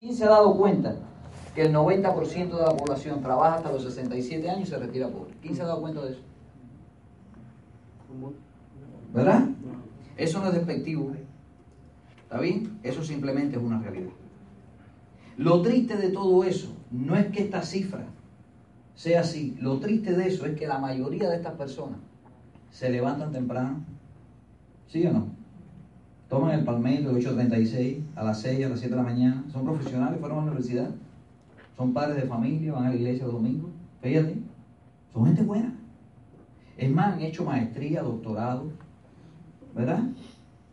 ¿Quién se ha dado cuenta que el 90% de la población trabaja hasta los 67 años y se retira pobre? ¿Quién se ha dado cuenta de eso? ¿Verdad? Eso no es despectivo. ¿Está bien? Eso simplemente es una realidad. Lo triste de todo eso no es que esta cifra sea así. Lo triste de eso es que la mayoría de estas personas se levantan temprano. ¿Sí o no? Toman el palmetto de 8.36 a las 6, a las 7 de la mañana. Son profesionales, fueron a la universidad. Son padres de familia, van a la iglesia los domingos. Fíjate. Son gente buena. Es más, han hecho maestría, doctorado. ¿Verdad?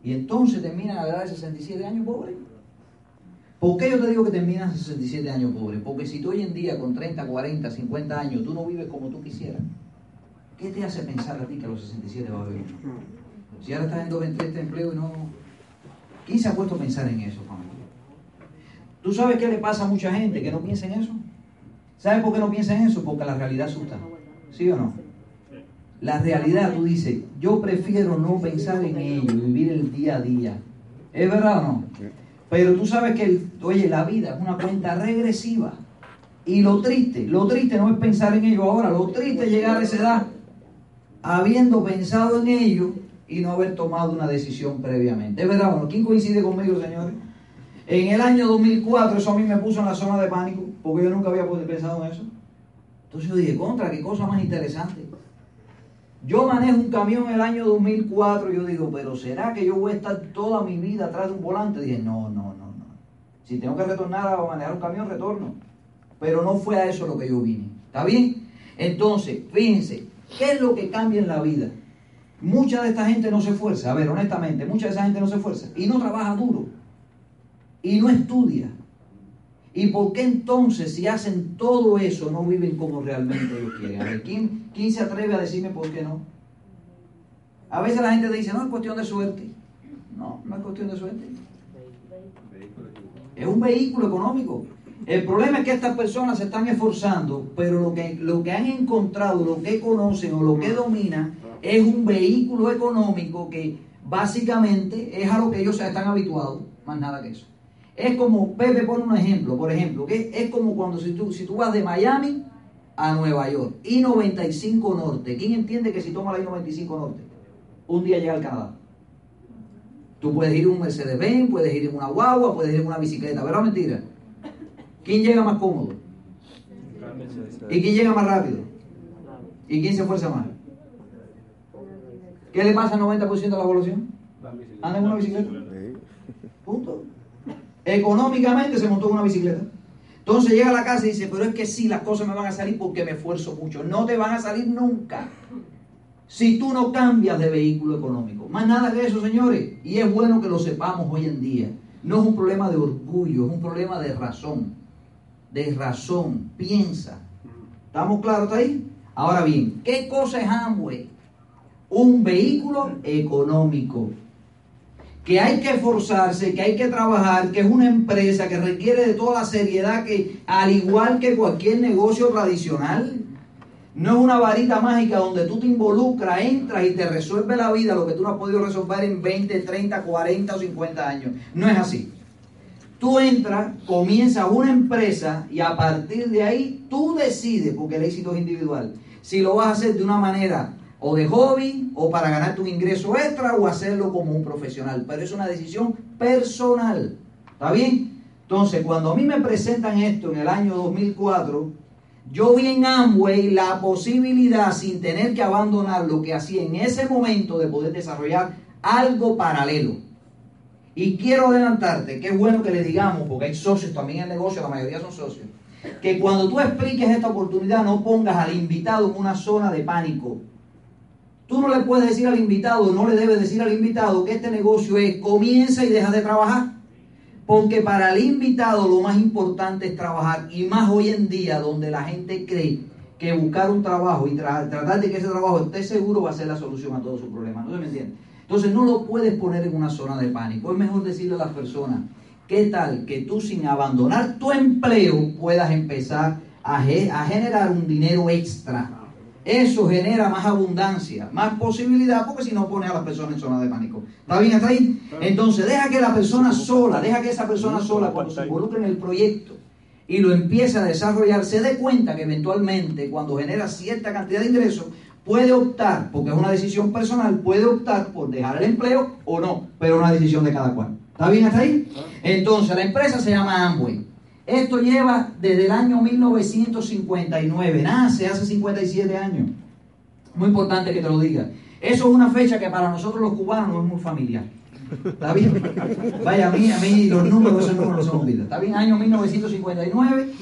Y entonces terminan a la edad de 67 años pobres. ¿Por qué yo te digo que terminan a 67 años pobres? Porque si tú hoy en día con 30, 40, 50 años tú no vives como tú quisieras, ¿qué te hace pensar a ti que a los 67 vas a vivir? Si ahora estás en 223 empleo y no, ¿Quién se ha puesto a pensar en eso, familia? ¿Tú sabes qué le pasa a mucha gente que no piensa en eso? ¿Sabes por qué no piensa en eso? Porque la realidad asusta. ¿Sí o no? La realidad, tú dices, yo prefiero no pensar en ello, vivir el día a día. ¿Es verdad o no? Pero tú sabes que, oye, la vida es una cuenta regresiva. Y lo triste, lo triste no es pensar en ello ahora, lo triste es llegar a esa edad habiendo pensado en ello y no haber tomado una decisión previamente. ¿Es verdad? Bueno, ¿quién coincide conmigo, señores? En el año 2004 eso a mí me puso en la zona de pánico, porque yo nunca había pensado en eso. Entonces yo dije, contra, qué cosa más interesante. Yo manejo un camión en el año 2004 y yo digo, pero ¿será que yo voy a estar toda mi vida atrás de un volante? dije, no, no, no, no. Si tengo que retornar a manejar un camión, retorno. Pero no fue a eso lo que yo vine. ¿Está bien? Entonces, fíjense, ¿qué es lo que cambia en la vida? Mucha de esta gente no se esfuerza, a ver, honestamente, mucha de esa gente no se esfuerza y no trabaja duro y no estudia. ¿Y por qué entonces si hacen todo eso no viven como realmente ellos quieren? A ver, ¿quién, ¿quién se atreve a decirme por qué no? A veces la gente dice, no, es cuestión de suerte. No, no es cuestión de suerte. Es un vehículo económico. El problema es que estas personas se están esforzando, pero lo que, lo que han encontrado, lo que conocen o lo que dominan es un vehículo económico que básicamente es a lo que ellos están habituados, más nada que eso. Es como, Pepe pone un ejemplo, por ejemplo, que es como cuando si tú, si tú vas de Miami a Nueva York, I-95 Norte, ¿quién entiende que si toma la I-95 Norte, un día llega al Canadá? Tú puedes ir en un Mercedes-Benz, puedes ir en una guagua, puedes ir en una bicicleta, ¿verdad mentira? ¿Quién llega más cómodo? ¿Y quién llega más rápido? ¿Y quién se esfuerza más? ¿Qué le pasa al 90% de la población? Anda en una bicicleta. Punto. Económicamente se montó en una bicicleta. Entonces llega a la casa y dice, pero es que sí, las cosas me van a salir porque me esfuerzo mucho. No te van a salir nunca. Si tú no cambias de vehículo económico. Más nada que eso, señores. Y es bueno que lo sepamos hoy en día. No es un problema de orgullo, es un problema de razón. De razón. Piensa. ¿Estamos claros ahí? Ahora bien, ¿qué cosa es Amway? Un vehículo económico. Que hay que esforzarse, que hay que trabajar, que es una empresa que requiere de toda la seriedad que, al igual que cualquier negocio tradicional, no es una varita mágica donde tú te involucras, entras y te resuelve la vida lo que tú no has podido resolver en 20, 30, 40 o 50 años. No es así. Tú entras, comienzas una empresa y a partir de ahí tú decides, porque el éxito es individual, si lo vas a hacer de una manera o de hobby, o para ganar tu ingreso extra, o hacerlo como un profesional. Pero es una decisión personal. ¿Está bien? Entonces, cuando a mí me presentan esto en el año 2004, yo vi en Amway la posibilidad, sin tener que abandonar lo que hacía en ese momento, de poder desarrollar algo paralelo. Y quiero adelantarte, que es bueno que le digamos, porque hay socios también en el negocio, la mayoría son socios, que cuando tú expliques esta oportunidad no pongas al invitado en una zona de pánico. Tú no le puedes decir al invitado, no le debes decir al invitado que este negocio es comienza y deja de trabajar. Porque para el invitado lo más importante es trabajar. Y más hoy en día donde la gente cree que buscar un trabajo y tratar de que ese trabajo esté seguro va a ser la solución a todos sus problemas. ¿No se me entiende? Entonces no lo puedes poner en una zona de pánico. Es mejor decirle a las personas, ¿qué tal que tú sin abandonar tu empleo puedas empezar a, a generar un dinero extra? Eso genera más abundancia, más posibilidad, porque si no pone a las personas en zona de pánico. ¿Está bien hasta ahí? Entonces, deja que la persona sola, deja que esa persona sola, cuando se involucre en el proyecto y lo empiece a desarrollar, se dé cuenta que eventualmente, cuando genera cierta cantidad de ingresos, puede optar, porque es una decisión personal, puede optar por dejar el empleo o no, pero una decisión de cada cual. ¿Está bien hasta ahí? Entonces, la empresa se llama Amway. Esto lleva desde el año 1959, nace hace 57 años. Muy importante que te lo diga. Eso es una fecha que para nosotros los cubanos no es muy familiar. ¿Está bien? Vaya, a mí, a mí los números, esos números son. ¿Está bien? Año 1959,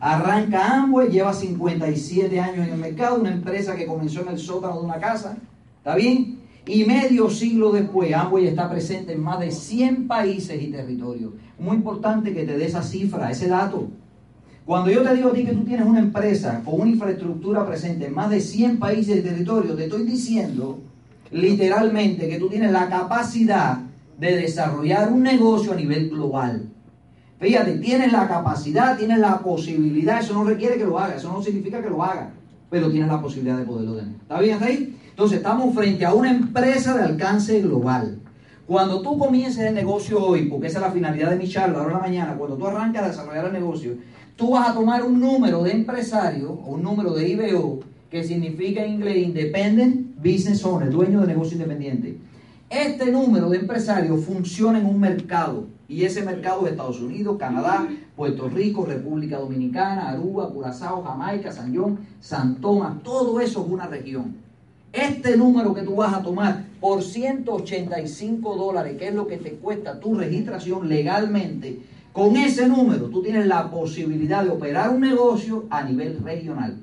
arranca Amway, lleva 57 años en el mercado, una empresa que comenzó en el sótano de una casa. ¿Está bien? Y medio siglo después, Amway está presente en más de 100 países y territorios. Muy importante que te dé esa cifra, ese dato. Cuando yo te digo a ti que tú tienes una empresa con una infraestructura presente en más de 100 países y territorios, te estoy diciendo literalmente que tú tienes la capacidad de desarrollar un negocio a nivel global. Fíjate, tienes la capacidad, tienes la posibilidad, eso no requiere que lo haga, eso no significa que lo haga, pero tienes la posibilidad de poderlo tener. ¿Está bien hasta ahí? Entonces estamos frente a una empresa de alcance global. Cuando tú comiences el negocio hoy, porque esa es la finalidad de mi charla ahora en la mañana, cuando tú arrancas a desarrollar el negocio, tú vas a tomar un número de empresario o un número de IBO, que significa en inglés Independent Business Owner, dueño de negocio independiente. Este número de empresarios funciona en un mercado y ese mercado es Estados Unidos, Canadá, Puerto Rico, República Dominicana, Aruba, Curazao, Jamaica, San John, San Tomás, todo eso es una región. Este número que tú vas a tomar por 185 dólares, que es lo que te cuesta tu registración legalmente, con ese número tú tienes la posibilidad de operar un negocio a nivel regional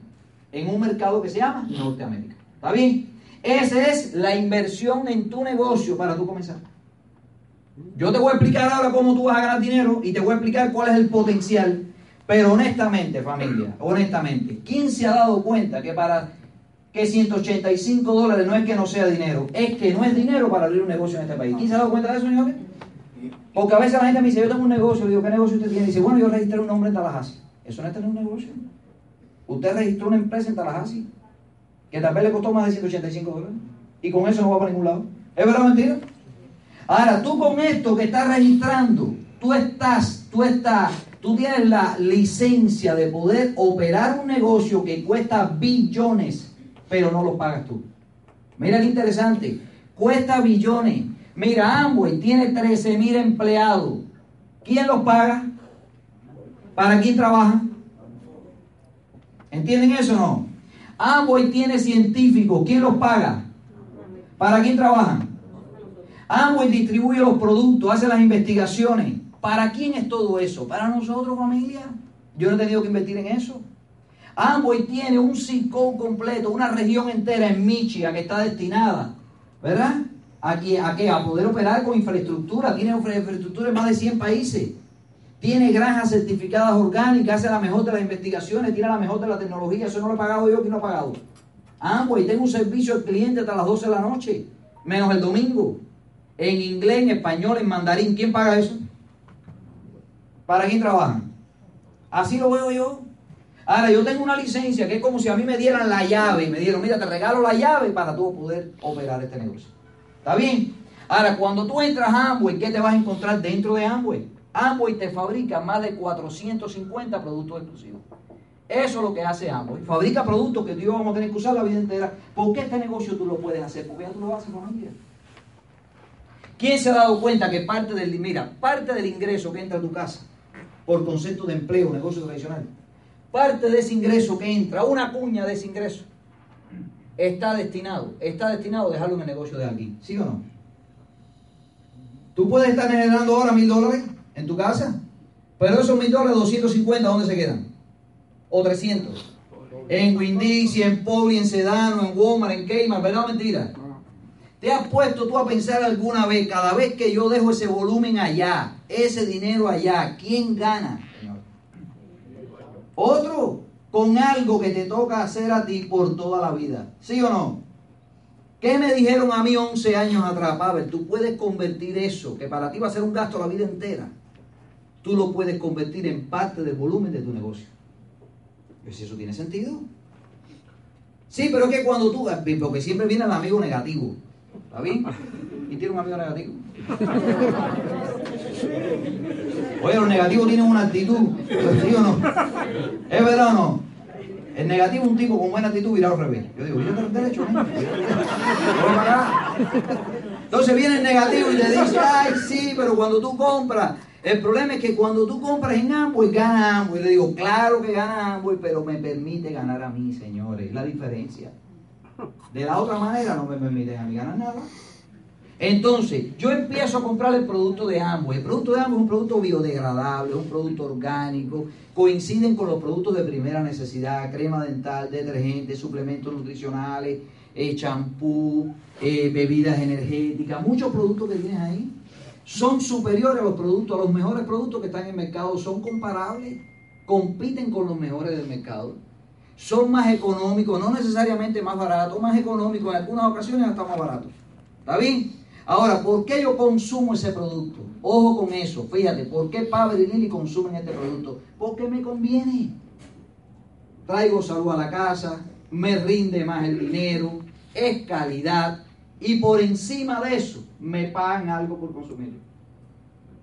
en un mercado que se llama Norteamérica. ¿Está bien? Esa es la inversión en tu negocio para tú comenzar. Yo te voy a explicar ahora cómo tú vas a ganar dinero y te voy a explicar cuál es el potencial. Pero honestamente, familia, honestamente, ¿quién se ha dado cuenta que para que 185 dólares no es que no sea dinero, es que no es dinero para abrir un negocio en este país. ¿Quién se ha dado cuenta de eso, señores? Porque a veces la gente me dice, yo tengo un negocio, digo, ¿qué negocio usted tiene? Y dice, bueno, yo registré un nombre en Tallahassee. Eso no es tener un negocio. Usted registró una empresa en Tallahassee que tal vez le costó más de 185 dólares y con eso no va para ningún lado. ¿Es verdad o mentira? Ahora, tú con esto que estás registrando, tú estás, tú estás, tú tienes la licencia de poder operar un negocio que cuesta billones pero no lo pagas tú. Mira qué interesante. Cuesta billones. Mira, Amway tiene 13 mil empleados. ¿Quién los paga? ¿Para quién trabaja? ¿Entienden eso o no? Amway tiene científicos. ¿Quién los paga? ¿Para quién trabajan? Amway distribuye los productos, hace las investigaciones. ¿Para quién es todo eso? ¿Para nosotros, familia? Yo no he tenido que invertir en eso. Amway tiene un CICO completo, una región entera en Michigan que está destinada, ¿verdad? Aquí, ¿A qué? A poder operar con infraestructura. Tiene infraestructura en más de 100 países. Tiene granjas certificadas orgánicas, hace la mejor de las investigaciones, tiene la mejor de la tecnología. Eso no lo he pagado yo, ¿quién lo ha pagado? Amway, tengo un servicio al cliente hasta las 12 de la noche, menos el domingo. En inglés, en español, en mandarín. ¿Quién paga eso? ¿Para quién trabajan? Así lo veo yo. Ahora, yo tengo una licencia que es como si a mí me dieran la llave y me dieron, mira, te regalo la llave para tú poder operar este negocio. ¿Está bien? Ahora, cuando tú entras a Amway, ¿qué te vas a encontrar dentro de Amway? Amway te fabrica más de 450 productos exclusivos. Eso es lo que hace Amway. Fabrica productos que tú y vamos a tener que usar la vida entera. ¿Por qué este negocio tú lo puedes hacer? Porque ya tú lo haces familia. ¿Quién se ha dado cuenta que parte del, mira, parte del ingreso que entra a tu casa por concepto de empleo, negocio tradicional, parte de ese ingreso que entra, una cuña de ese ingreso, está destinado, está destinado a dejarlo en el negocio de alguien. ¿Sí o no? Tú puedes estar generando ahora mil dólares en tu casa, pero esos mil dólares, 250, ¿dónde se quedan? O 300. En Winn-Dixie, en Publi, en Sedano, en Walmart, en Kmart, ¿verdad o mentira? ¿Te has puesto tú a pensar alguna vez, cada vez que yo dejo ese volumen allá, ese dinero allá, ¿quién gana? Otro con algo que te toca hacer a ti por toda la vida. ¿Sí o no? ¿Qué me dijeron a mí 11 años atrás, Pavel? Tú puedes convertir eso, que para ti va a ser un gasto la vida entera, tú lo puedes convertir en parte del volumen de tu negocio. Pues eso tiene sentido. Sí, pero es que cuando tú, porque siempre viene el amigo negativo, ¿está bien? ¿Y tiene un amigo negativo? Oye, los negativos tienen una actitud, ¿sí o no? ¿Es verdad o no? El negativo un tipo con buena actitud virado al revés. Yo digo, yo tengo derecho, ¿no? Entonces viene el negativo y le dice, ay, sí, pero cuando tú compras, el problema es que cuando tú compras en Amway, gana Amway. Le digo, claro que gana Amway, pero me permite ganar a mí, señores. La diferencia. De la otra manera no me permite a mí ganar nada. Entonces, yo empiezo a comprar el producto de Amway. El producto de Amway es un producto biodegradable, un producto orgánico, coinciden con los productos de primera necesidad, crema dental, detergentes, suplementos nutricionales, eh, champú, eh, bebidas energéticas, muchos productos que tienes ahí son superiores a los productos, a los mejores productos que están en el mercado, son comparables, compiten con los mejores del mercado, son más económicos, no necesariamente más baratos, más económicos, en algunas ocasiones hasta más baratos. ¿Está bien? Ahora, ¿por qué yo consumo ese producto? Ojo con eso, fíjate, ¿por qué Pavel y Lili consumen este producto? Porque me conviene. Traigo salud a la casa, me rinde más el dinero, es calidad y por encima de eso me pagan algo por consumirlo.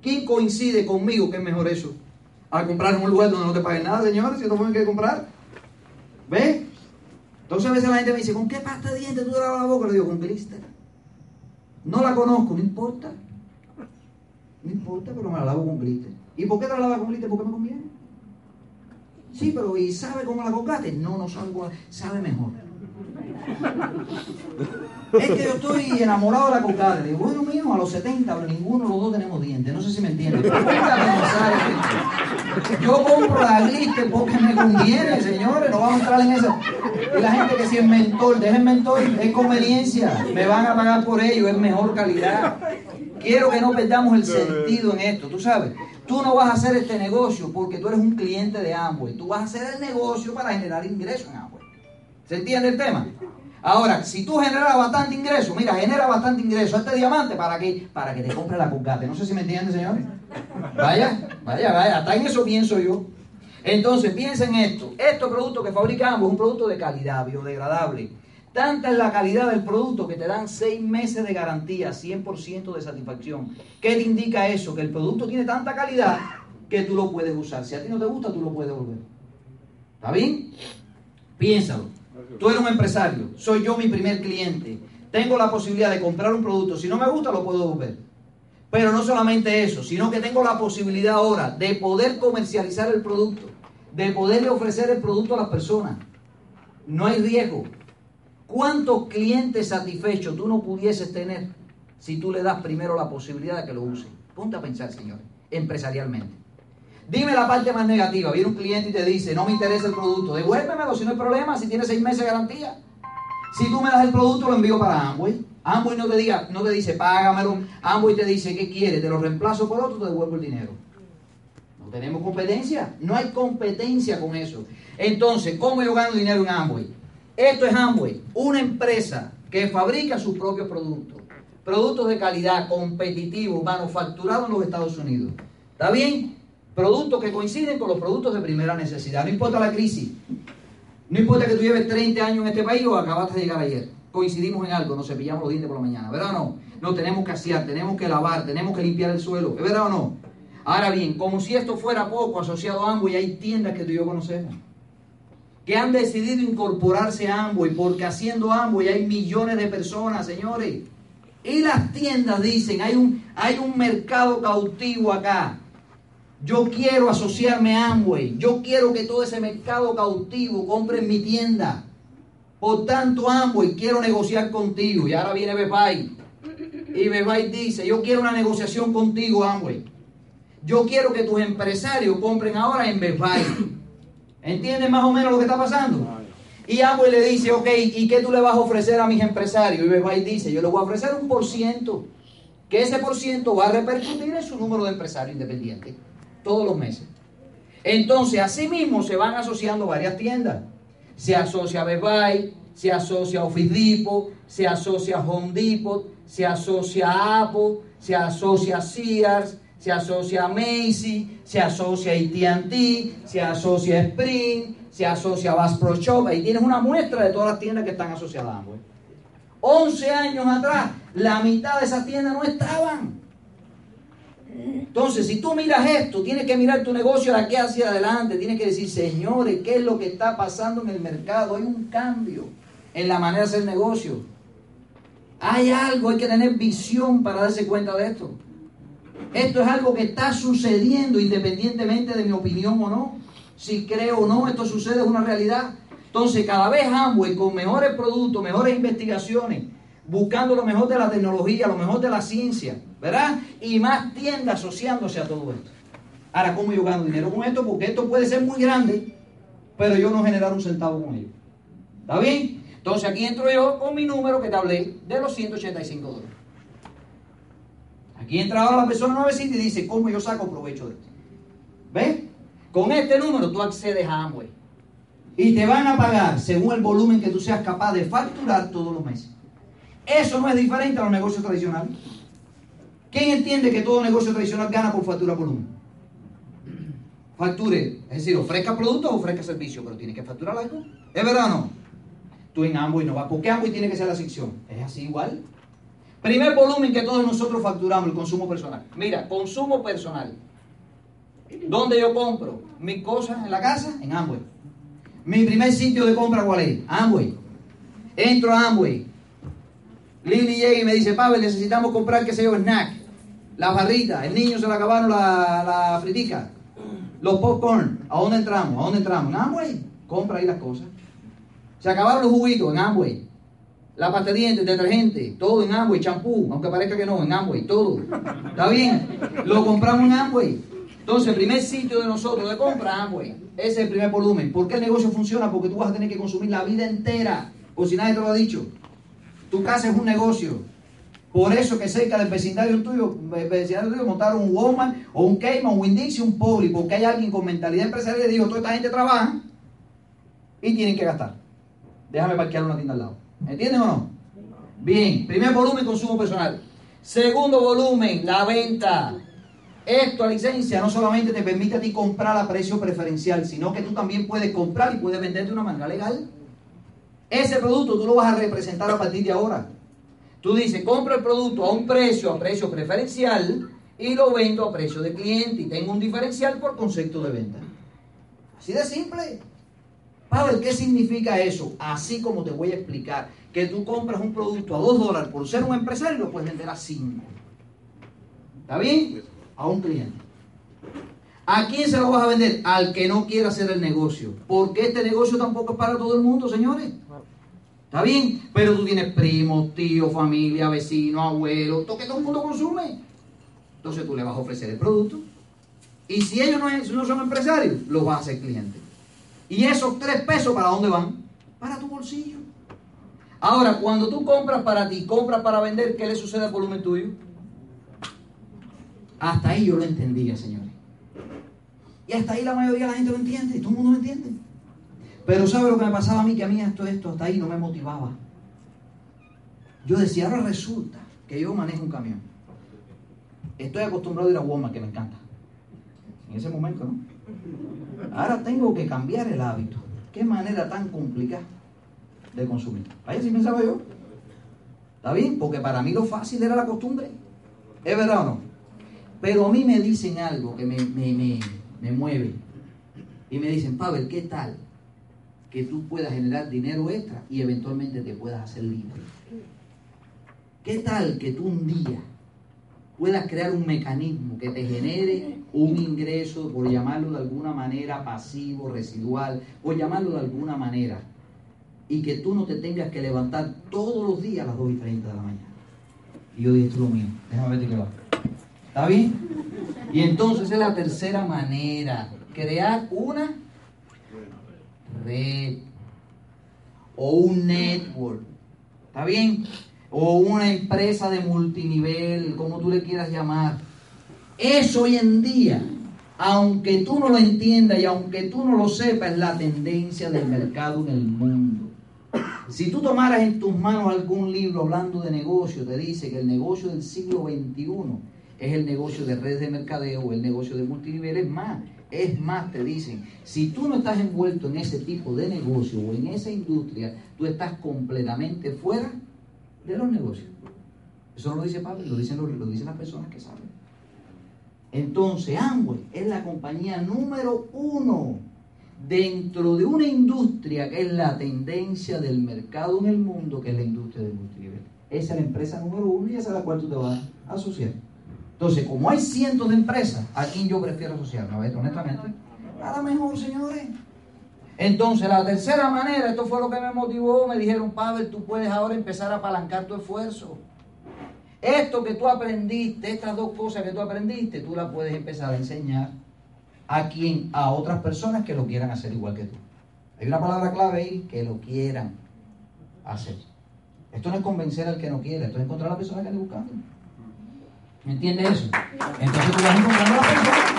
¿Quién coincide conmigo que es mejor eso? A comprar en un lugar donde no te paguen nada, señores, si no pueden que comprar. ¿Ve? Entonces a veces la gente me dice, ¿con qué pasta de dientes tú lavas la boca? Le digo, con glister. No la conozco, no importa. No importa, pero me la lavo con glitter. ¿Y por qué te la lavas con glitter? Porque me conviene. Sí, pero ¿y sabe cómo la colgaste? No, no sabe cómo sabe mejor. Es que yo estoy enamorado de la colgate. Digo, bueno, mío, a los 70, pero ninguno de los dos tenemos dientes. No sé si me entienden. Yo compro la glitter porque me conviene, señores. No vamos a entrar en eso. Y la gente que si es mentor, dejen mentor, es conveniencia. Me van a pagar por ello, es mejor calidad. Quiero que no perdamos el sentido en esto, tú sabes. Tú no vas a hacer este negocio porque tú eres un cliente de Amway. Tú vas a hacer el negocio para generar ingresos en Amway. ¿Se entiende el tema? Ahora, si tú generas bastante ingreso, mira, genera bastante ingreso este diamante para que, para que te compre la Pulgate. No sé si me entienden, señores. Vaya, vaya, vaya, hasta en eso pienso yo. Entonces, piensen esto. Este producto que fabricamos es un producto de calidad, biodegradable. Tanta es la calidad del producto que te dan seis meses de garantía, 100% de satisfacción. ¿Qué te indica eso? Que el producto tiene tanta calidad que tú lo puedes usar. Si a ti no te gusta, tú lo puedes volver. ¿Está bien? Piénsalo. Tú eres un empresario, soy yo mi primer cliente. Tengo la posibilidad de comprar un producto. Si no me gusta, lo puedo volver. Pero no solamente eso, sino que tengo la posibilidad ahora de poder comercializar el producto de poderle ofrecer el producto a las personas. No hay riesgo. ¿Cuántos clientes satisfechos tú no pudieses tener si tú le das primero la posibilidad de que lo use? Ponte a pensar, señores, empresarialmente. Dime la parte más negativa. Viene un cliente y te dice, no me interesa el producto, devuélvemelo si no hay problema, si tiene seis meses de garantía. Si tú me das el producto, lo envío para Amway. Amway no te, diga, no te dice, págamelo. Amway te dice, ¿qué quieres? Te lo reemplazo por otro, te devuelvo el dinero tenemos competencia. No hay competencia con eso. Entonces, ¿cómo yo gano dinero en Amway? Esto es Amway, una empresa que fabrica sus propios productos. Productos de calidad, competitivos, manufacturados en los Estados Unidos. ¿Está bien? Productos que coinciden con los productos de primera necesidad. No importa la crisis. No importa que tú lleves 30 años en este país o acabaste de llegar ayer. Coincidimos en algo, nos cepillamos los dientes por la mañana. ¿Verdad o no? No tenemos que asear, tenemos que lavar, tenemos que limpiar el suelo. ¿Es verdad o no? Ahora bien, como si esto fuera poco asociado a Amway, hay tiendas que tú y yo conocemos que han decidido incorporarse a Amway porque haciendo Amway hay millones de personas, señores. Y las tiendas dicen, hay un, hay un mercado cautivo acá. Yo quiero asociarme a Amway. Yo quiero que todo ese mercado cautivo compre en mi tienda. Por tanto, Amway, quiero negociar contigo. Y ahora viene Bebay. Y Bebay dice, yo quiero una negociación contigo, Amway. Yo quiero que tus empresarios compren ahora en Best ¿Entienden más o menos lo que está pasando? Y Amway le dice, ok, ¿y qué tú le vas a ofrecer a mis empresarios? Y Best dice, yo le voy a ofrecer un por ciento, que ese por ciento va a repercutir en su número de empresarios independientes todos los meses. Entonces, así mismo se van asociando varias tiendas. Se asocia Best se asocia Office Depot, se asocia Home Depot, se asocia Apple, se asocia Sears, se asocia Macy, se asocia AT&T, se asocia Spring, se asocia Bass Pro Shop. Ahí tienes una muestra de todas las tiendas que están asociadas a Amway. 11 años atrás, la mitad de esas tiendas no estaban. Entonces, si tú miras esto, tienes que mirar tu negocio de aquí hacia adelante, tienes que decir, señores, ¿qué es lo que está pasando en el mercado? Hay un cambio en la manera de hacer negocio. Hay algo, hay que tener visión para darse cuenta de esto. Esto es algo que está sucediendo independientemente de mi opinión o no. Si creo o no, esto sucede, es una realidad. Entonces, cada vez Amway con mejores productos, mejores investigaciones, buscando lo mejor de la tecnología, lo mejor de la ciencia, Y más tiendas asociándose a todo esto. Ahora, ¿cómo yo gano dinero con esto? Porque esto puede ser muy grande, pero yo no generar un centavo con ello. ¿Está bien? Entonces aquí entro yo con mi número que te hablé de los 185 dólares. Aquí entra ahora la persona nuevecita y dice, ¿cómo yo saco provecho de esto? ¿Ves? Con este número tú accedes a Amway. Y te van a pagar según el volumen que tú seas capaz de facturar todos los meses. Eso no es diferente a los negocios tradicionales. ¿Quién entiende que todo negocio tradicional gana por factura volumen? Facture, es decir, ofrezca productos o ofrezca servicios, pero tiene que facturar algo. ¿Es verdad o no? Tú en Amway no vas. ¿Por qué Amway tiene que ser la sección? Es así igual. Primer volumen que todos nosotros facturamos, el consumo personal. Mira, consumo personal. ¿Dónde yo compro mis cosas en la casa? En Amway. Mi primer sitio de compra, ¿cuál es? Amway. Entro a Amway. Lili llega y me dice, Pavel, necesitamos comprar, qué sé yo, snack. La barrita, el niño se le acabaron la, la fritica. Los popcorn, ¿a dónde entramos? ¿A dónde entramos? En Amway. Compra ahí las cosas. Se acabaron los juguitos en Amway. La pasta de dientes, detergente, todo en Amway, champú, aunque parezca que no, en Amway, todo. ¿Está bien? Lo compramos en Amway. Entonces, el primer sitio de nosotros de compra, Amway. Ese es el primer volumen. ¿Por qué el negocio funciona? Porque tú vas a tener que consumir la vida entera. O si nadie te lo ha dicho. Tu casa es un negocio. Por eso que cerca del vecindario tuyo, vecindario tuyo montaron un Walmart o un Cayman, un Winn-Dixie, un Pobre, porque hay alguien con mentalidad empresarial que dijo, toda esta gente trabaja y tienen que gastar. Déjame parquear una tienda al lado. ¿Entienden o no? Bien, primer volumen, consumo personal. Segundo volumen, la venta. Esto, licencia, no solamente te permite a ti comprar a precio preferencial, sino que tú también puedes comprar y puedes vender de una manera legal. Ese producto tú lo vas a representar a partir de ahora. Tú dices, compro el producto a un precio, a precio preferencial, y lo vendo a precio de cliente, y tengo un diferencial por concepto de venta. Así de simple. Pablo, ¿qué significa eso? Así como te voy a explicar, que tú compras un producto a 2 dólares por ser un empresario lo puedes vender a 5. ¿Está bien? A un cliente. ¿A quién se lo vas a vender? Al que no quiera hacer el negocio. Porque este negocio tampoco es para todo el mundo, señores. ¿Está bien? Pero tú tienes primos, tíos, familia, vecinos, abuelos, todo que todo el mundo consume. Entonces tú le vas a ofrecer el producto. Y si ellos no, son empresarios, los vas a hacer clientes. Y esos tres pesos, ¿para dónde van? Para tu bolsillo. Ahora, cuando tú compras para ti, compras para vender, ¿qué le sucede al volumen tuyo? Hasta ahí yo lo entendía, señores. Y hasta ahí la mayoría de la gente lo entiende, todo el mundo lo entiende. Pero ¿sabe lo que me pasaba a mí? Que a mí esto, esto, hasta ahí no me motivaba. Yo decía, ahora resulta que yo manejo un camión. Estoy acostumbrado a ir a Walmart, que me encanta. En ese momento, ¿no? Ahora tengo que cambiar el hábito. Qué manera tan complicada de consumir. Vaya si pensaba yo. ¿Está bien? Porque para mí lo fácil era la costumbre. ¿Es verdad o no? Pero a mí me dicen algo que me, me, me mueve. Y me dicen, Pavel, ¿qué tal que tú puedas generar dinero extra y eventualmente te puedas hacer libre? ¿Qué tal que tú un día puedas crear un mecanismo que te genere un ingreso, por llamarlo de alguna manera pasivo, residual, por llamarlo de alguna manera, y que tú no te tengas que levantar todos los días a las 2 y 30 de la mañana? Y yo dije, esto es lo mío, déjame ver qué va. ¿Está bien? Y entonces es la tercera manera, crear una red o un network. ¿Está bien? O una empresa de multinivel, como tú le quieras llamar. Eso hoy en día, aunque tú no lo entiendas y aunque tú no lo sepas, es la tendencia del mercado en el mundo. Si tú tomaras en tus manos algún libro hablando de negocio, te dice que el negocio del siglo XXI es el negocio de redes de mercadeo, el negocio de multinivel, es más. Es más, te dicen, si tú no estás envuelto en ese tipo de negocio o en esa industria, tú estás completamente fuera de los negocios. Eso no lo dice Pablo, lo dicen, lo dicen las personas que saben. Entonces, Amway es la compañía número uno dentro de una industria que es la tendencia del mercado en el mundo, que es la industria del multinivel. Esa es la empresa número uno y esa es la cual tú te vas a asociar. Entonces, como hay cientos de empresas, ¿a quién yo prefiero asociarme? A ver, honestamente, a la mejor, señores. Entonces, la tercera manera, esto fue lo que me motivó, me dijeron, Pavel, tú puedes ahora empezar a apalancar tu esfuerzo. Esto que tú aprendiste, estas dos cosas que tú aprendiste, tú las puedes empezar a enseñar a quien, a otras personas que lo quieran hacer igual que tú. Hay una palabra clave ahí, que lo quieran hacer. Esto no es convencer al que no quiere, esto es encontrar a la persona que anda buscando. ¿Me entiendes eso? Entonces tú vas encontrando a la persona.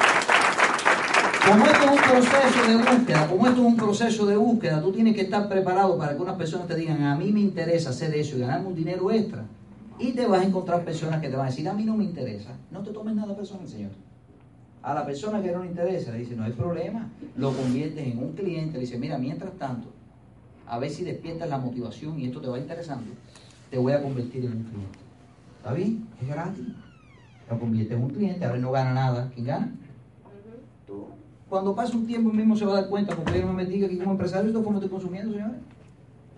Como esto es un proceso de búsqueda, como esto es un proceso de búsqueda, tú tienes que estar preparado para que unas personas te digan, a mí me interesa hacer eso y ganarme un dinero extra. Y te vas a encontrar personas que te van a decir, a mí no me interesa. No te tomes nada personal, Señor. A la persona que no le interesa le dice, no hay problema. Lo conviertes en un cliente, le dice, mira, mientras tanto, a ver si despiertas la motivación y esto te va interesando, te voy a convertir en un cliente. ¿Está bien? Es gratis. Lo conviertes en un cliente, ahora no gana nada. ¿Quién gana? Tú. Cuando pasa un tiempo mismo se va a dar cuenta, porque yo no me metí aquí como empresario, esto fue como estoy consumiendo, señores.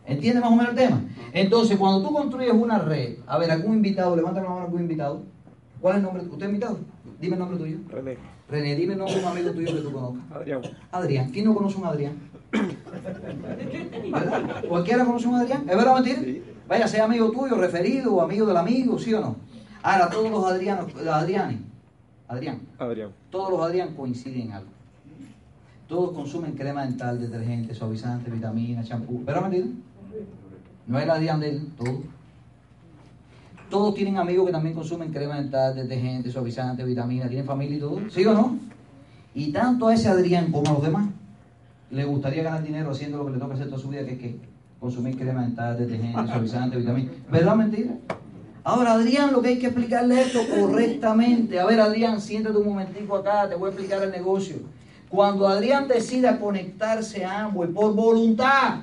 ¿Entiendes más o menos el tema? Entonces, cuando tú construyes una red, a ver, algún invitado, levanta la mano algún invitado. ¿Cuál es el nombre? ¿Usted es invitado? Dime el nombre tuyo. René. René, dime el nombre de un amigo tuyo que tú conozcas. Adrián. Adrián. ¿Quién no conoce a un Adrián? ¿Verdad? ¿Cualquiera conoce a un Adrián? ¿Es verdad o mentira? Sí. Vaya, sea amigo tuyo, referido o amigo del amigo, ¿sí o no? Ahora, todos los Adrianos, los Adrianes, Adrián, Adrián. todos los Adrián coinciden en algo. Todos consumen crema dental, detergente, suavizante, vitamina, champú. ¿Verdad mentira? No es el Adrián de él, todos. Todos tienen amigos que también consumen crema dental, detergente, suavizante, vitamina, tienen familia y todo. ¿Sí o no? Y tanto a ese Adrián como a los demás le gustaría ganar dinero haciendo lo que le toca hacer toda su vida, que es que consumir crema dental, detergente, suavizante, vitamina. ¿Verdad mentira? Ahora, Adrián, lo que hay que explicarle esto correctamente. A ver, Adrián, siéntate un momentico acá, te voy a explicar el negocio. Cuando Adrián decida conectarse a Amway por voluntad,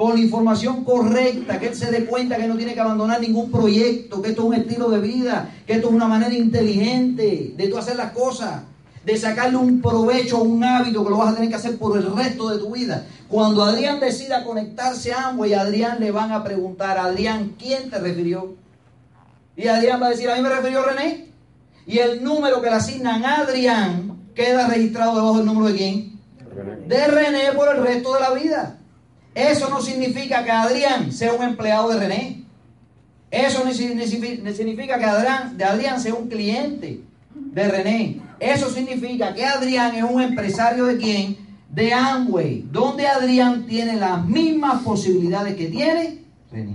con la información correcta, que él se dé cuenta que no tiene que abandonar ningún proyecto, que esto es un estilo de vida, que esto es una manera inteligente de tú hacer las cosas, de sacarle un provecho, un hábito que lo vas a tener que hacer por el resto de tu vida. Cuando Adrián decida conectarse a Amway, a Adrián le van a preguntar, Adrián, ¿quién te refirió? Y Adrián va a decir, a mí me refirió René. Y el número que le asignan a Adrián queda registrado debajo del número de quién? René. de René por el resto de la vida. Eso no significa que Adrián sea un empleado de René. Eso no si- ni signifi- ni significa que Adrián, de Adrián sea un cliente de René. Eso significa que Adrián es un empresario de quién? De Amway, donde Adrián tiene las mismas posibilidades que tiene René.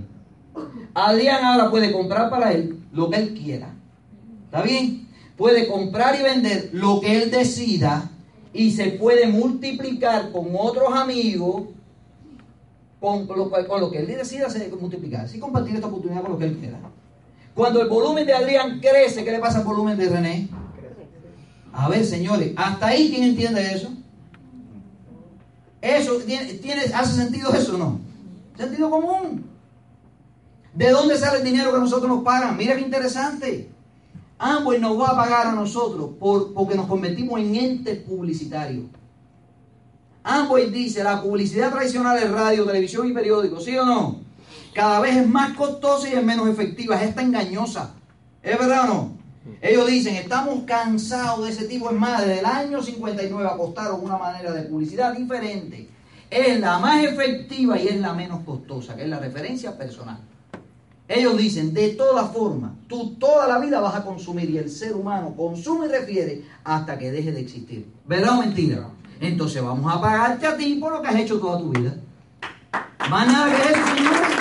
Adrián ahora puede comprar para él lo que él quiera. ¿Está bien? Puede comprar y vender lo que él decida y se puede multiplicar con otros amigos con lo, que él decida se multiplicar. Así compartir esta oportunidad con lo que él quiera. Cuando el volumen de Adrián crece, ¿qué le pasa al volumen de René? A ver, señores, hasta ahí, ¿quién entiende eso? ¿Eso tiene, tiene- hace sentido eso o no? Sentido común. ¿De dónde sale el dinero que nosotros nos pagan? Mira qué interesante. Amway nos va a pagar a nosotros por, porque nos convertimos en entes publicitarios. Amway dice, la publicidad tradicional en radio, televisión y periódico, ¿sí o no? Cada vez es más costosa y es menos efectiva, es esta engañosa. ¿Es verdad o no? Ellos dicen, estamos cansados de ese tipo. Es más, desde el año 59 apostaron una manera de publicidad diferente. Es la más efectiva y es la menos costosa, que es la referencia personal. Ellos dicen, de todas formas, tú toda la vida vas a consumir y el ser humano consume y refiere hasta que deje de existir. ¿Verdad o mentira? Entonces vamos a pagarte a ti por lo que has hecho toda tu vida. Más nada que eso, señores.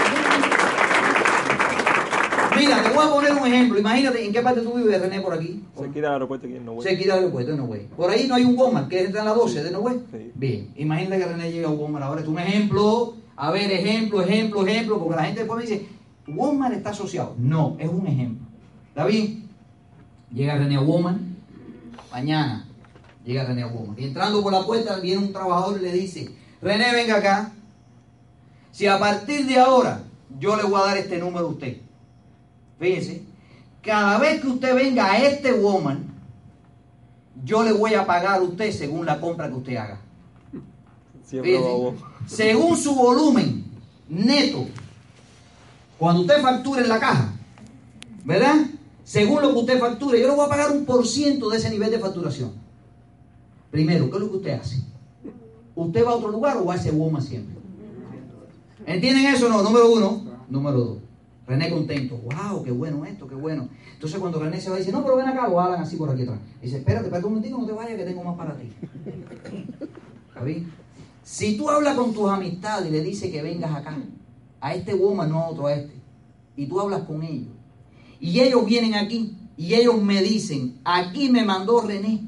Mira, te voy a poner un ejemplo. Imagínate en qué parte tú vives, René, por aquí. Se queda el aeropuerto aquí en Noruega. Se quita el aeropuerto de Noruega. Por ahí no hay un Walmart, que está en la 12 de Noruega. Sí. Bien, imagínate que René llega a un Walmart. Ahora es un ejemplo. A ver, ejemplo, ejemplo, ejemplo. Porque la gente después me dice, Walmart está asociado. No, es un ejemplo. ¿Está bien? Llega René Woman, mañana llega René Woman. Y entrando por la puerta viene un trabajador y le dice, René, venga acá. Si a partir de ahora yo le voy a dar este número a usted. Fíjense, cada vez que usted venga a este Woman, yo le voy a pagar a usted según la compra que usted haga. Fíjense, según su volumen neto, cuando usted facture en la caja, ¿verdad? Según lo que usted facture, yo le voy a pagar un por ciento de ese nivel de facturación. Primero, ¿qué es lo que usted hace? ¿Usted va a otro lugar o va a ese Woman siempre? ¿Entienden eso? No, número uno. Número dos. René contento. ¡Wow! ¡Qué bueno esto! ¡Qué bueno! Entonces cuando René se va, dice, no, pero ven acá, o hablan así por aquí atrás. Dice, espérate, espérate un momentito, no te vayas, que tengo más para ti. ¿Está? Si tú hablas con tus amistades y le dices que vengas acá, a este woman, no a otro, a este, y tú hablas con ellos, y ellos vienen aquí, y ellos me dicen, aquí me mandó René,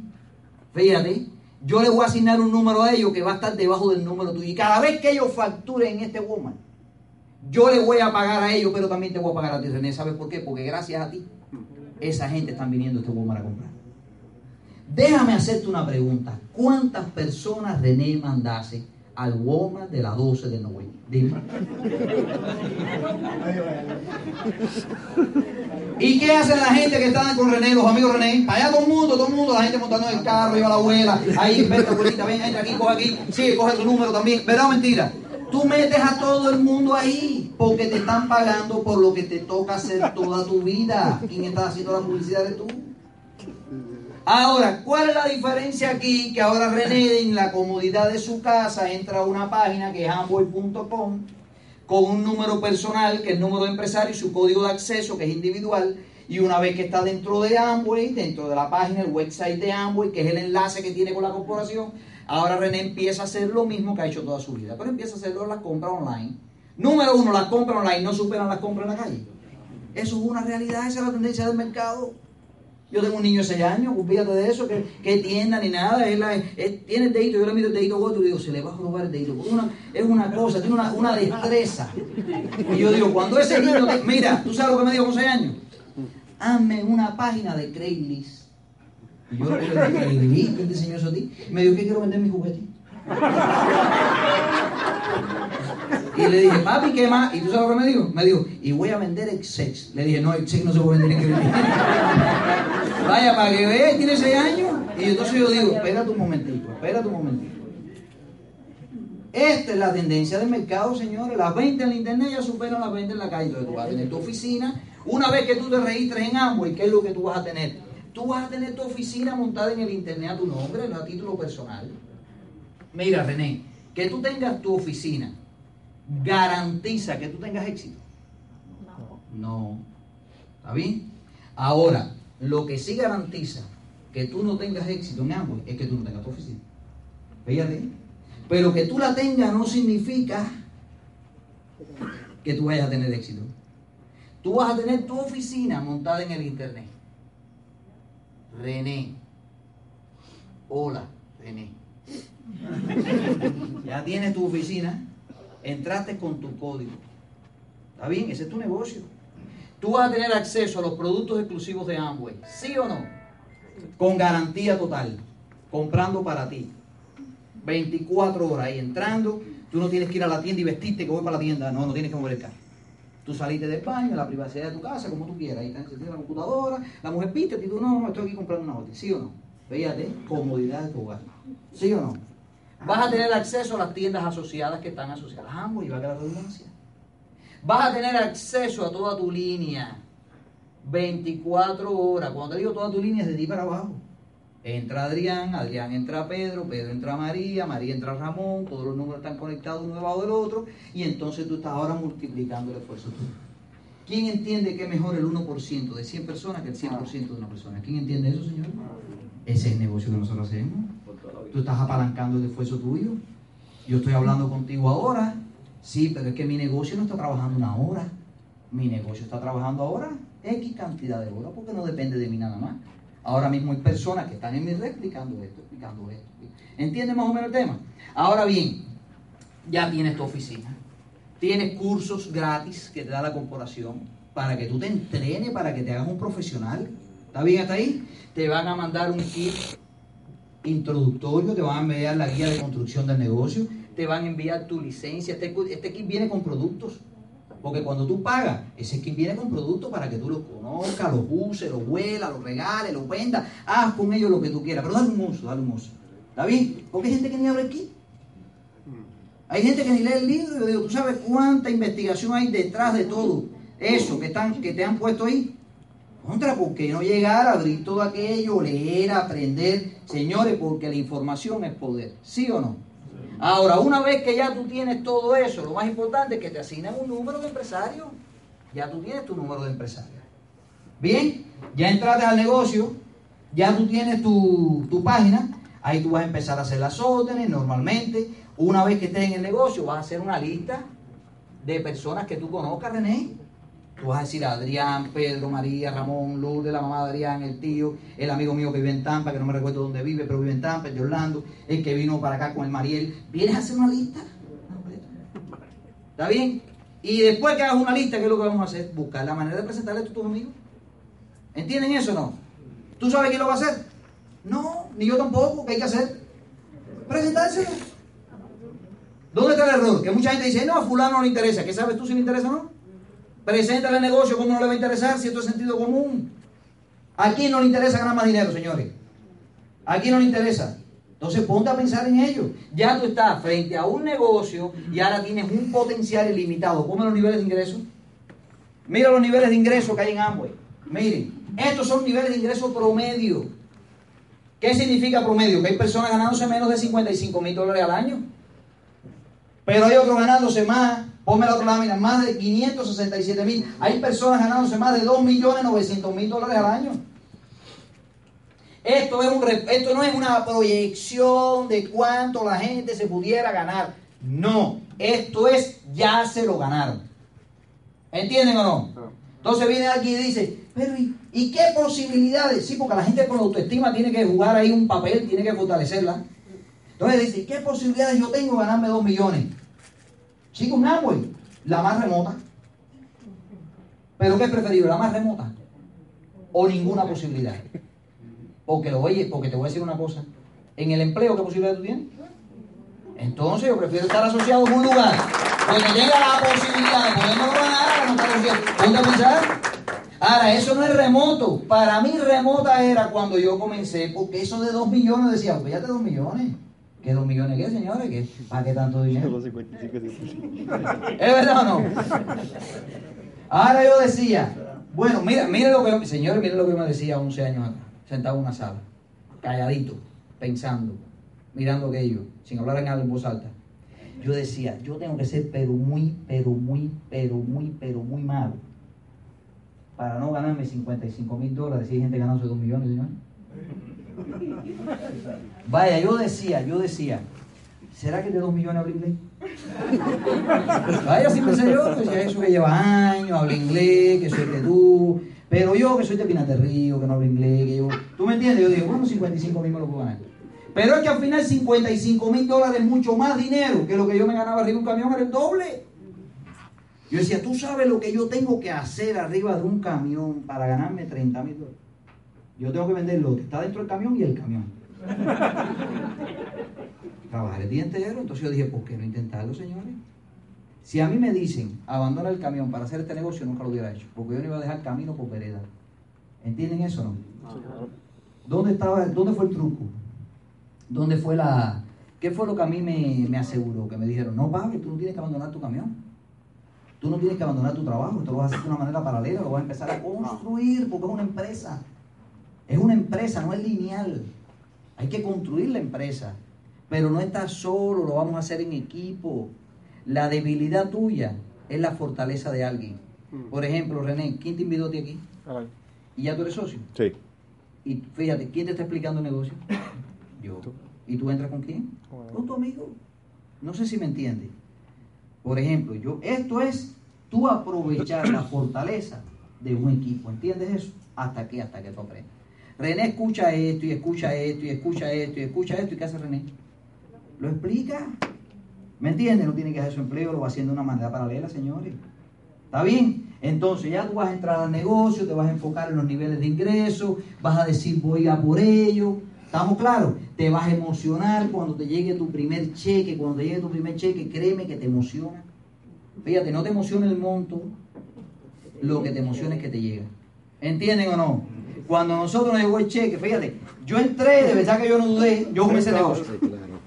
fíjate, yo le voy a asignar un número a ellos que va a estar debajo del número tuyo. Y cada vez que ellos facturen este woman, yo le voy a pagar a ellos, pero también te voy a pagar a ti, René. ¿Sabes por qué? Porque gracias a ti, esa gente está viniendo a este woman a comprar. Déjame hacerte una pregunta. ¿Cuántas personas René mandase al woman de las 12 de noviembre? Dime. ¿Y qué hacen la gente que está con René, los amigos René? Allá todo el mundo, todo el mundo, la gente montando en el carro, iba la abuela, ahí, vete abuelita, ven, entra aquí, coge aquí, sí, coge tu número también. ¿Verdad o mentira? Tú metes a todo el mundo ahí porque te están pagando por lo que te toca hacer toda tu vida. ¿Quién está haciendo la publicidad de tú? Ahora, ¿cuál es la diferencia aquí? Que ahora René en la comodidad de su casa entra a una página que es amboy.com con un número personal, que es el número de empresario, y su código de acceso, que es individual. Y una vez que está dentro de Amway, dentro de la página, el website de Amway, que es el enlace que tiene con la corporación, ahora René empieza a hacer lo mismo que ha hecho toda su vida. Pero empieza a hacerlo las compras online. Número uno, las compras online no superan las compras en la calle. Eso es una realidad, esa es la tendencia del mercado. Yo tengo un niño de 6 años, olvídate de eso, que, que tienda ni nada, es- tiene el dedito, yo le miro el dedito gordo y digo, se le va a robar el dedito. Una, es una cosa, tiene una, una destreza. Y yo digo, cuando ese niño, te- mira, ¿tú sabes lo que me dijo con 6 años? Hazme una página de Craigslist. Y yo le Craigslist, ¿quién te enseñó eso a ti? Me dijo que quiero vender mi juguete. Y le dije, papi, ¿qué más? ¿Y tú sabes lo que me dijo? Me dijo, y voy a vender Exex. Le dije, no, Exex no se puede vender en Craigslist. Vaya, para que veas, tiene 6 años. Y entonces yo digo, espérate un momentito, espérate un momentito. Esta es la tendencia del mercado, señores. Las ventas en la internet ya superan las ventas en la calle. Entonces tú vas a tener tu oficina. Una vez que tú te registres en Amway, ¿qué es lo que tú vas a tener? Tú vas a tener tu oficina montada en el internet a tu nombre, no a título personal. Mira, René, que tú tengas tu oficina garantiza que tú tengas éxito. No. ¿Está bien? Ahora, lo que sí garantiza que tú no tengas éxito en Amway es que tú no tengas tu oficina. Fíjate. Pero que tú la tengas no significa que tú vayas a tener éxito. Tú vas a tener tu oficina montada en el internet. René. Hola, René. Ya tienes tu oficina, entraste con tu código. ¿Está bien? Ese es tu negocio. Tú vas a tener acceso a los productos exclusivos de Amway, ¿sí o no? Con garantía total, comprando para ti. 24 horas ahí entrando, tú no tienes que ir a la tienda y vestirte que voy para la tienda, no, no tienes que mover el carro. Tú saliste del baño, la privacidad de tu casa, como tú quieras, ahí está encendida la computadora, la mujer piste y tú no, no, estoy aquí comprando una orden, ¿sí o no? Fíjate, comodidad de tu hogar, ¿sí o no? Vas a tener acceso a las tiendas asociadas que están asociadas a Amway, y va a quedar redundancia. Vas a tener acceso a toda tu línea 24 horas. Cuando te digo toda tu línea es de ti para abajo. Entra Adrián, Adrián entra Pedro, Pedro entra María, María entra Ramón, todos los números están conectados uno debajo del otro y entonces tú estás ahora multiplicando el esfuerzo. ¿Quién entiende que es mejor el 1% de 100 personas que el 100% de una persona? ¿Quién entiende eso, señor? Ese es el negocio que nosotros hacemos. Tú estás apalancando el esfuerzo tuyo. Yo estoy hablando contigo ahora. Sí, pero es que mi negocio no está trabajando una hora. Mi negocio está trabajando ahora X cantidad de horas porque no depende de mí nada más. Ahora mismo hay personas que están en mi red explicando esto, explicando esto. ¿Entiendes más o menos el tema? Ahora bien, ya tienes tu oficina. Tienes cursos gratis que te da la corporación para que tú te entrenes, para que te hagas un profesional. ¿Está bien hasta ahí? Te van a mandar un kit introductorio, te van a enviar la guía de construcción del negocio, te van a enviar tu licencia. Este, este kit viene con productos. Porque cuando tú pagas, ese kit viene con productos para que tú los conozcas, los uses, los huelas, los regales, los vendas, haz con ellos lo que tú quieras. Pero dale un uso, dale un uso. ¿Está bien? Porque hay gente que ni abre el kit. Hay gente que ni lee el libro. Yo digo, ¿tú sabes cuánta investigación hay detrás de todo eso que, están, que te han puesto ahí? Contra, ¿por qué no llegar a abrir todo aquello, leer, aprender? Señores, porque la información es poder. ¿Sí o no? Ahora, una vez que ya tú tienes todo eso, lo más importante es que te asignan un número de empresario. Ya tú tienes tu número de empresario. Bien, ya entraste al negocio, ya tú tienes tu, tu página, ahí tú vas a empezar a hacer las órdenes normalmente. Una vez que estés en el negocio, vas a hacer una lista de personas que tú conozcas, René. Tú vas a decir Adrián, Pedro, María, Ramón, Lourdes, la mamá de Adrián, el tío, el amigo mío que vive en Tampa, que no me recuerdo dónde vive, pero vive en Tampa, el de Orlando, el que vino para acá con el Mariel. ¿Vienes a hacer una lista? ¿Está bien? Y después que hagas una lista, ¿qué es lo que vamos a hacer? Buscar la manera de presentarle a tus amigos. ¿Entienden eso o no? ¿Tú sabes quién lo va a hacer? No, ni yo tampoco. ¿Qué hay que hacer? Presentárselo. ¿Dónde está el error? Que mucha gente dice, no, a fulano no le interesa. ¿Qué sabes tú si le interesa o no? Preséntale el negocio, ¿cómo no le va a interesar si esto es sentido común? Aquí no le interesa ganar más dinero, señores. Aquí no le interesa. Entonces ponte a pensar en ello. Ya tú estás frente a un negocio y ahora tienes un potencial ilimitado. Ponme los niveles de ingreso. Mira los niveles de ingreso que hay en Amway. Miren, estos son niveles de ingreso promedio. ¿Qué significa promedio? Que hay personas ganándose menos de 55 mil dólares al año. Pero hay otros ganándose más, ponme la otra lámina, más de 567 mil. Hay personas ganándose más de 2 millones 900 mil dólares al año. Esto, es un, esto no es una proyección de cuánto la gente se pudiera ganar. No, esto es ya se lo ganaron. ¿Entienden o no? Entonces viene aquí y dice, pero ¿y, qué posibilidades? Sí, porque la gente con autoestima tiene que jugar ahí un papel, tiene que fortalecerla. Entonces dice, ¿qué posibilidades yo tengo de ganarme 2 millones? Chico, un Amway, la más remota. ¿Pero qué es preferible, la más remota? ¿O ninguna posibilidad? Porque lo oye, porque te voy a decir una cosa. En el empleo, ¿qué posibilidad tú tienes? Entonces yo prefiero estar asociado con un lugar donde llega la posibilidad de. ¿Dónde pensar? Ahora, eso no es remoto. Para mí remota era cuando yo comencé, porque eso de 2 millones decía, pues ya te 2 millones. ¿Qué dos millones qué, señores? ¿Qué? ¿Para qué tanto dinero? ¿Es verdad o no? Ahora yo decía, bueno, mira, mira lo que, señores, mira lo que me decía 11 años acá, sentado en una sala, calladito, pensando, mirando aquello, sin hablar en algo en voz alta. Yo decía, yo tengo que ser pero muy, pero muy, pero muy, pero muy malo para no ganarme 55 mil dólares si hay gente ganándose 2 millones, señores. Vaya, yo decía, yo decía, ¿será que de dos millones habla inglés? Vaya, siempre pensé yo, decía eso que lleva años, habla inglés, que soy de tú, pero yo que soy de Pinas Río, que no hablo inglés, que yo, ¿tú me entiendes? Yo digo, bueno, 55 mil me lo puedo ganar. Pero es que al final 55 mil dólares es mucho más dinero que lo que yo me ganaba arriba de un camión, era el doble. Yo decía, tú sabes lo que yo tengo que hacer arriba de un camión para ganarme 30 mil dólares. Yo tengo que vender lo que está dentro del camión y el camión. Trabajar el día entero. Entonces yo dije, ¿por qué no intentarlo, señores? Si a mí me dicen, abandona el camión para hacer este negocio, nunca lo hubiera hecho. Porque yo no iba a dejar camino por vereda. ¿Entienden eso no? ¿Dónde, estaba, ¿Dónde fue el truco? ¿Dónde fue la... ¿Qué fue lo que a mí me, me aseguró? Que me dijeron, no, Pablo, tú no tienes que abandonar tu camión. Tú no tienes que abandonar tu trabajo. Esto lo vas a hacer de una manera paralela, lo vas a empezar a construir porque es una empresa. Es una empresa, no es lineal. Hay que construir la empresa. Pero no estás solo, lo vamos a hacer en equipo. La debilidad tuya es la fortaleza de alguien. Mm. Por ejemplo, René, ¿quién te invitó a ti aquí? ¿Y ya tú eres socio? Sí. Y fíjate, ¿quién te está explicando el negocio? Yo. ¿Y tú entras con quién? Con tu amigo. No sé si me entiendes. Por ejemplo, yo, esto es tú aprovechar la fortaleza de un equipo. ¿Entiendes eso? ¿Hasta qué? Hasta que tú aprendas. René escucha esto y escucha esto y escucha esto y escucha esto. ¿Y qué hace René? Lo explica. ¿Me entiende? No tiene que hacer su empleo, lo va haciendo de una manera paralela, señores. ¿Está bien? Entonces ya tú vas a entrar al negocio, te vas a enfocar en los niveles de ingreso, vas a decir voy a por ello. ¿Estamos claros? Te vas a emocionar cuando te llegue tu primer cheque, cuando te llegue tu primer cheque, créeme que te emociona. Fíjate, no te emociona el monto, lo que te emociona es que te llega. ¿Entienden o no? Cuando nosotros nos llegó el cheque, fíjate, yo entré, de verdad que yo no dudé, yo comencé el negocio.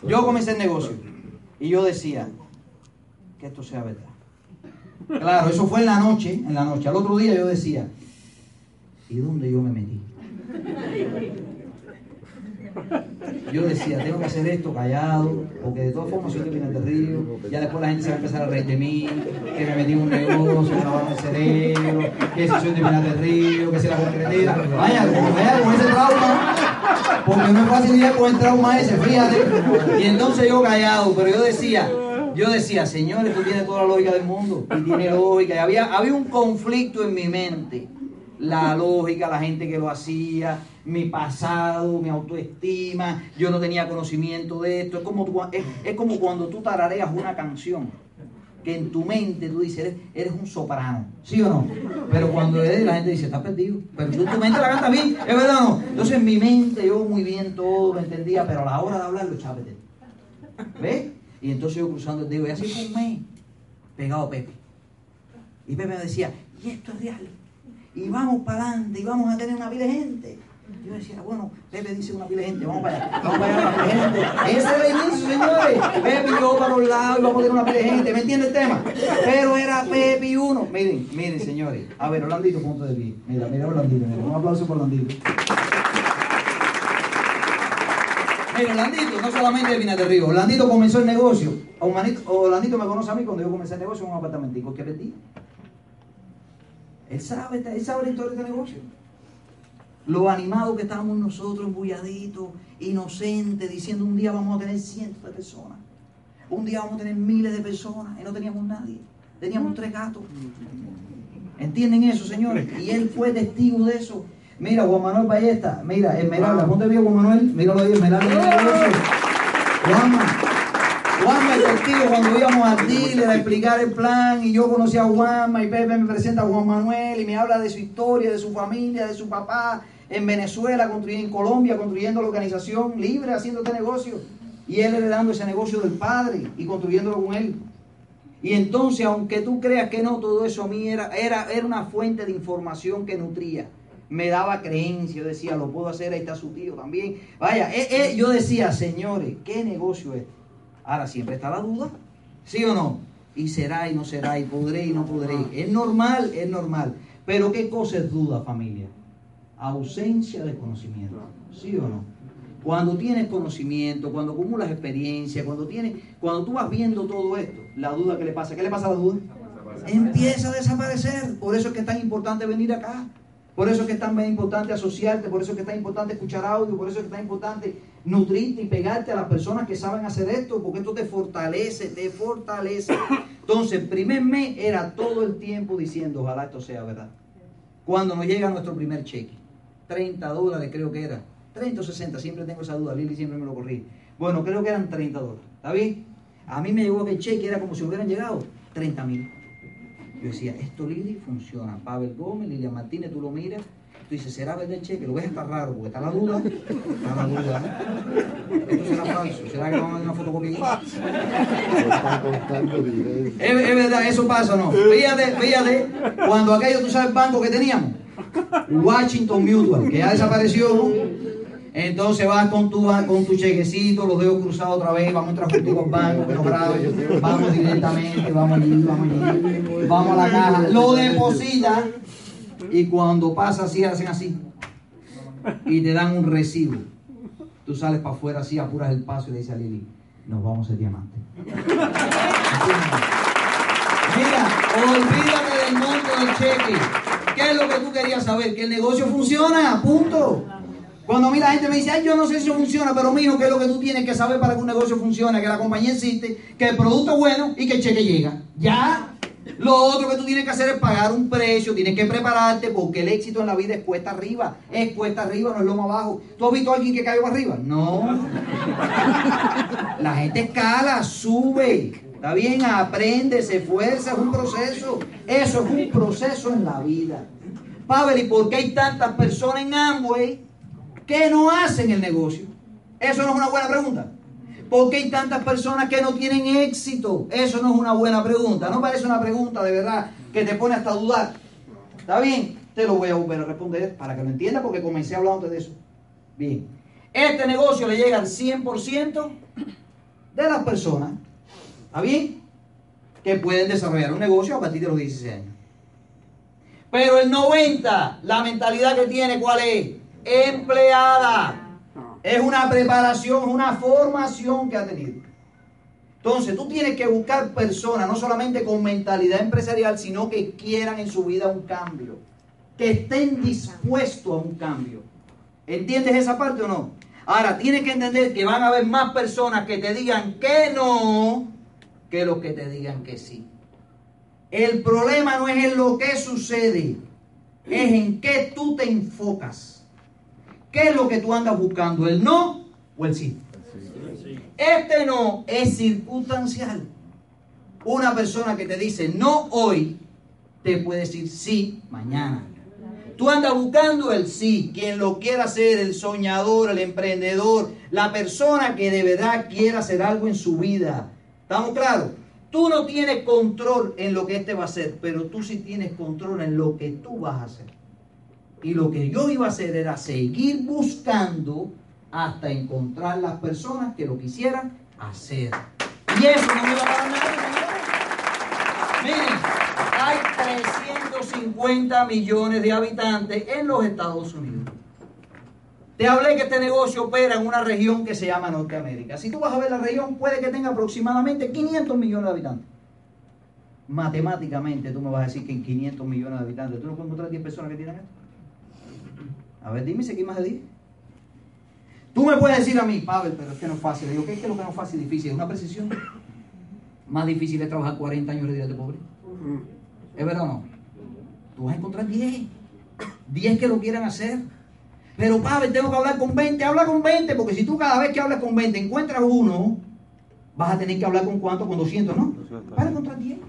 Yo comencé el negocio. Y yo decía, que esto sea verdad. Claro, eso fue en la noche, en la noche. Al otro día yo decía, ¿y dónde yo me metí? Yo decía, tengo que hacer esto callado, porque de todas formas soy de Pinar del Río, ya después la gente se va a empezar a reír de mí, que me metí un negocio, me el cerebro, que si soy de Pinar del Río, que si la concretera. Vaya, vea con ese trauma, porque no es fácil ir con el trauma ese, fíjate. Y entonces yo callado, pero yo decía, yo decía, señores, esto tiene toda la lógica del mundo, y tiene lógica, y había, había un conflicto en mi mente la lógica, la gente que lo hacía, mi pasado, mi autoestima, yo no tenía conocimiento de esto. Es como, cuando tú tarareas una canción, que en tu mente tú dices, eres, un soprano, ¿sí o no? Pero cuando eres, la gente dice, estás perdido. Pero tú, tu mente la canta bien, ¿es verdad o no? Entonces en mi mente yo muy bien todo lo entendía, pero a la hora de hablarlo, chápete. ¿Ves? Y entonces yo cruzando el dedo, y así fue un mes, pegado a Pepe. Y Pepe me decía, y esto es real y vamos para adelante y vamos a tener una pila de gente. Yo decía, bueno, Pepe dice una pila de gente, vamos para allá, vamos para allá, una pila de gente. Ese era el inicio, señores. Pepe y yo para los lados y vamos a tener una pila de gente, ¿me entiende el tema? Pero era Pepe y uno. Miren, miren, señores. A ver, Orlandito, punto de pie. Mira, mira Orlandito, mira. Un aplauso por Orlandito. Mira, Orlandito, no solamente Vina de Río. Orlandito comenzó el negocio. Orlandito me conoce a mí cuando yo comencé el negocio en un apartamentico que vendí. Él sabe, él sabe la historia de este negocio. Lo animado que estábamos nosotros, embulladitos, inocentes, diciendo un día vamos a tener cientos de personas. Un día vamos a tener miles de personas y no teníamos nadie. Teníamos tres gatos. ¿Entienden eso, señores? Y él fue testigo de eso. Mira, Juan Manuel Ballesta, mira, Esmeralda, ¿dónde vio Juan Manuel? Míralo ahí, Esmeralda. Juanma, Juanma es testigo cuando íbamos al dealer a explicar el plan y yo conocí a Juanma y Pepe me presenta a Juan Manuel y me habla de su historia, de su familia, de su papá en Venezuela, construyendo en Colombia, construyendo la organización libre, haciendo este negocio. Y él heredando ese negocio del padre y construyéndolo con él. Y entonces, aunque tú creas que no, todo eso a mí era, era, era una fuente de información que nutría. Me daba creencia, yo decía, lo puedo hacer, ahí está su tío también. Vaya, eh, eh, yo decía, señores, ¿qué negocio es? Ahora siempre está la duda, ¿sí o no? Y será y no será, y podré y no podré. Es normal, es normal. Pero ¿qué cosa es duda, familia? Ausencia de conocimiento, ¿sí o no? Cuando tienes conocimiento, cuando acumulas experiencia, cuando tienes, cuando tú vas viendo todo esto, la duda que le pasa, ¿qué le pasa a la duda? Empieza a desaparecer. Por eso es que es tan importante venir acá. Por eso es que es tan importante asociarte, por eso es que es tan importante escuchar audio, por eso es que es tan importante nutrirte y pegarte a las personas que saben hacer esto, porque esto te fortalece, te fortalece. Entonces, el primer mes era todo el tiempo diciendo, ojalá esto sea verdad. Cuando nos llega nuestro primer cheque, 30 dólares creo que era, 30 o 60, siempre tengo esa duda, Lili siempre me lo corrí. Bueno, creo que eran 30 dólares, ¿está bien? A mí me llegó que el cheque era como si hubieran llegado 30 mil. Yo decía, esto Lili funciona. Pavel Gómez, Lilia Martínez, tú lo miras, tú dices, ¿será verdad el cheque? Lo ves hasta raro, porque está la duda. Está la duda. Esto será falso. ¿Será que vamos a dar una fotocopia? es, es verdad, eso pasa o no. Fíjate, fíjate, cuando aquello, tú sabes el banco que teníamos, Washington Mutual, que ya desapareció, entonces vas con tu, con tu chequecito, los dedos cruzados otra vez, vamos a entrar contigo al banco, pero vamos directamente, vamos allí, vamos allí, vamos a la caja, lo deposita y cuando pasa así, hacen así y te dan un recibo. Tú sales para afuera así, apuras el paso y le dices a Lili, nos vamos a diamante. Mira, olvídate del monto del cheque. ¿Qué es lo que tú querías saber? Que el negocio funciona, punto. Cuando a mí la gente me dice, ay, yo no sé si eso funciona, pero mijo, ¿qué es lo que tú tienes que saber para que un negocio funcione? Que la compañía existe, que el producto es bueno y que el cheque llega. Ya. Lo otro que tú tienes que hacer es pagar un precio, tienes que prepararte porque el éxito en la vida es cuesta arriba. Es cuesta arriba, no es lo más abajo. ¿Tú has visto a alguien que cayó arriba? No. La gente escala, sube. Está bien, aprende, se esfuerza, es un proceso. Eso es un proceso en la vida. Pavel, ¿y por qué hay tantas personas en Amway que no hacen el negocio? Eso no es una buena pregunta. ¿Por qué hay tantas personas que no tienen éxito? Eso no es una buena pregunta. No parece una pregunta de verdad que te pone hasta a dudar. ¿Está bien? Te lo voy a volver a responder para que lo entienda porque comencé hablando de eso. Bien. Este negocio le llega al 100% de las personas. ¿Está bien? Que pueden desarrollar un negocio a partir de los 16 años. Pero el 90, la mentalidad que tiene, ¿cuál es? Empleada. Es una preparación, una formación que ha tenido. Entonces, tú tienes que buscar personas, no solamente con mentalidad empresarial, sino que quieran en su vida un cambio. Que estén dispuestos a un cambio. ¿Entiendes esa parte o no? Ahora, tienes que entender que van a haber más personas que te digan que no que los que te digan que sí. El problema no es en lo que sucede, es en qué tú te enfocas. ¿Qué es lo que tú andas buscando? ¿El no o el sí? Este no es circunstancial. Una persona que te dice no hoy, te puede decir sí mañana. Tú andas buscando el sí, quien lo quiera hacer, el soñador, el emprendedor, la persona que de verdad quiera hacer algo en su vida. ¿Estamos claros? Tú no tienes control en lo que este va a hacer, pero tú sí tienes control en lo que tú vas a hacer. Y lo que yo iba a hacer era seguir buscando hasta encontrar las personas que lo quisieran hacer. Y eso no me va a dar nada. Miren, hay 350 millones de habitantes en los Estados Unidos. Te hablé que este negocio opera en una región que se llama Norteamérica. Si tú vas a ver la región, puede que tenga aproximadamente 500 millones de habitantes. Matemáticamente, tú me vas a decir que en 500 millones de habitantes, ¿tú no puedes encontrar 10 personas que tienen esto? A ver, dime si aquí más de 10. Tú me puedes decir a mí, Pavel, pero es que no es fácil. digo, ¿qué es que lo que no es fácil y difícil? Es una precisión. Más difícil es trabajar 40 años de de pobre. ¿Es verdad o no? Tú vas a encontrar 10. 10 que lo quieran hacer. Pero, Pavel, tengo que hablar con 20. Habla con 20, porque si tú cada vez que hablas con 20 encuentras uno, vas a tener que hablar con cuánto? Con 200, ¿no? Vas a encontrar 10.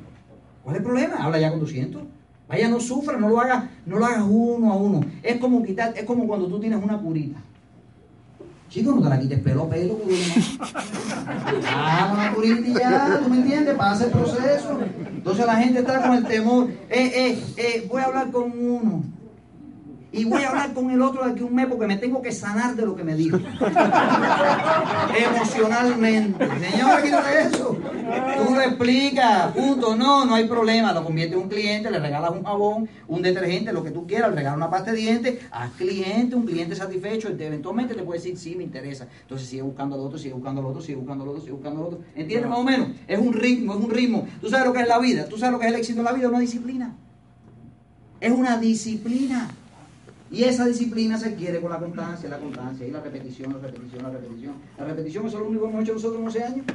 ¿Cuál es el problema? Habla ya con 200. Vaya, no sufra, no lo hagas, no lo hagas uno a uno. Es como quitar, es como cuando tú tienes una curita. Chicos, no te la quites pelo a pelo, Ah, una curita ya, ¿tú me entiendes? Pasa el proceso. Entonces la gente está con el temor. Eh, eh, eh, voy a hablar con uno. Y voy a hablar con el otro de aquí un mes porque me tengo que sanar de lo que me dijo. Emocionalmente. Señor, quítate eso. Tú lo explicas, punto. No, no hay problema. Lo convierte en un cliente, le regalas un jabón, un detergente, lo que tú quieras, le regalas una pasta de dientes, haz cliente, un cliente satisfecho, eventualmente te puede decir, sí, me interesa. Entonces sigue buscando al otro, sigue buscando al otro, sigue buscando al otro, sigue buscando al otro. ¿Entiendes más o menos? Es un ritmo, es un ritmo. Tú sabes lo que es la vida, tú sabes lo que es el éxito en la vida, es una disciplina. Es una disciplina. Y esa disciplina se quiere con la constancia, la constancia y la repetición, la repetición, la repetición. La repetición es lo único que hemos hecho nosotros en 11 años.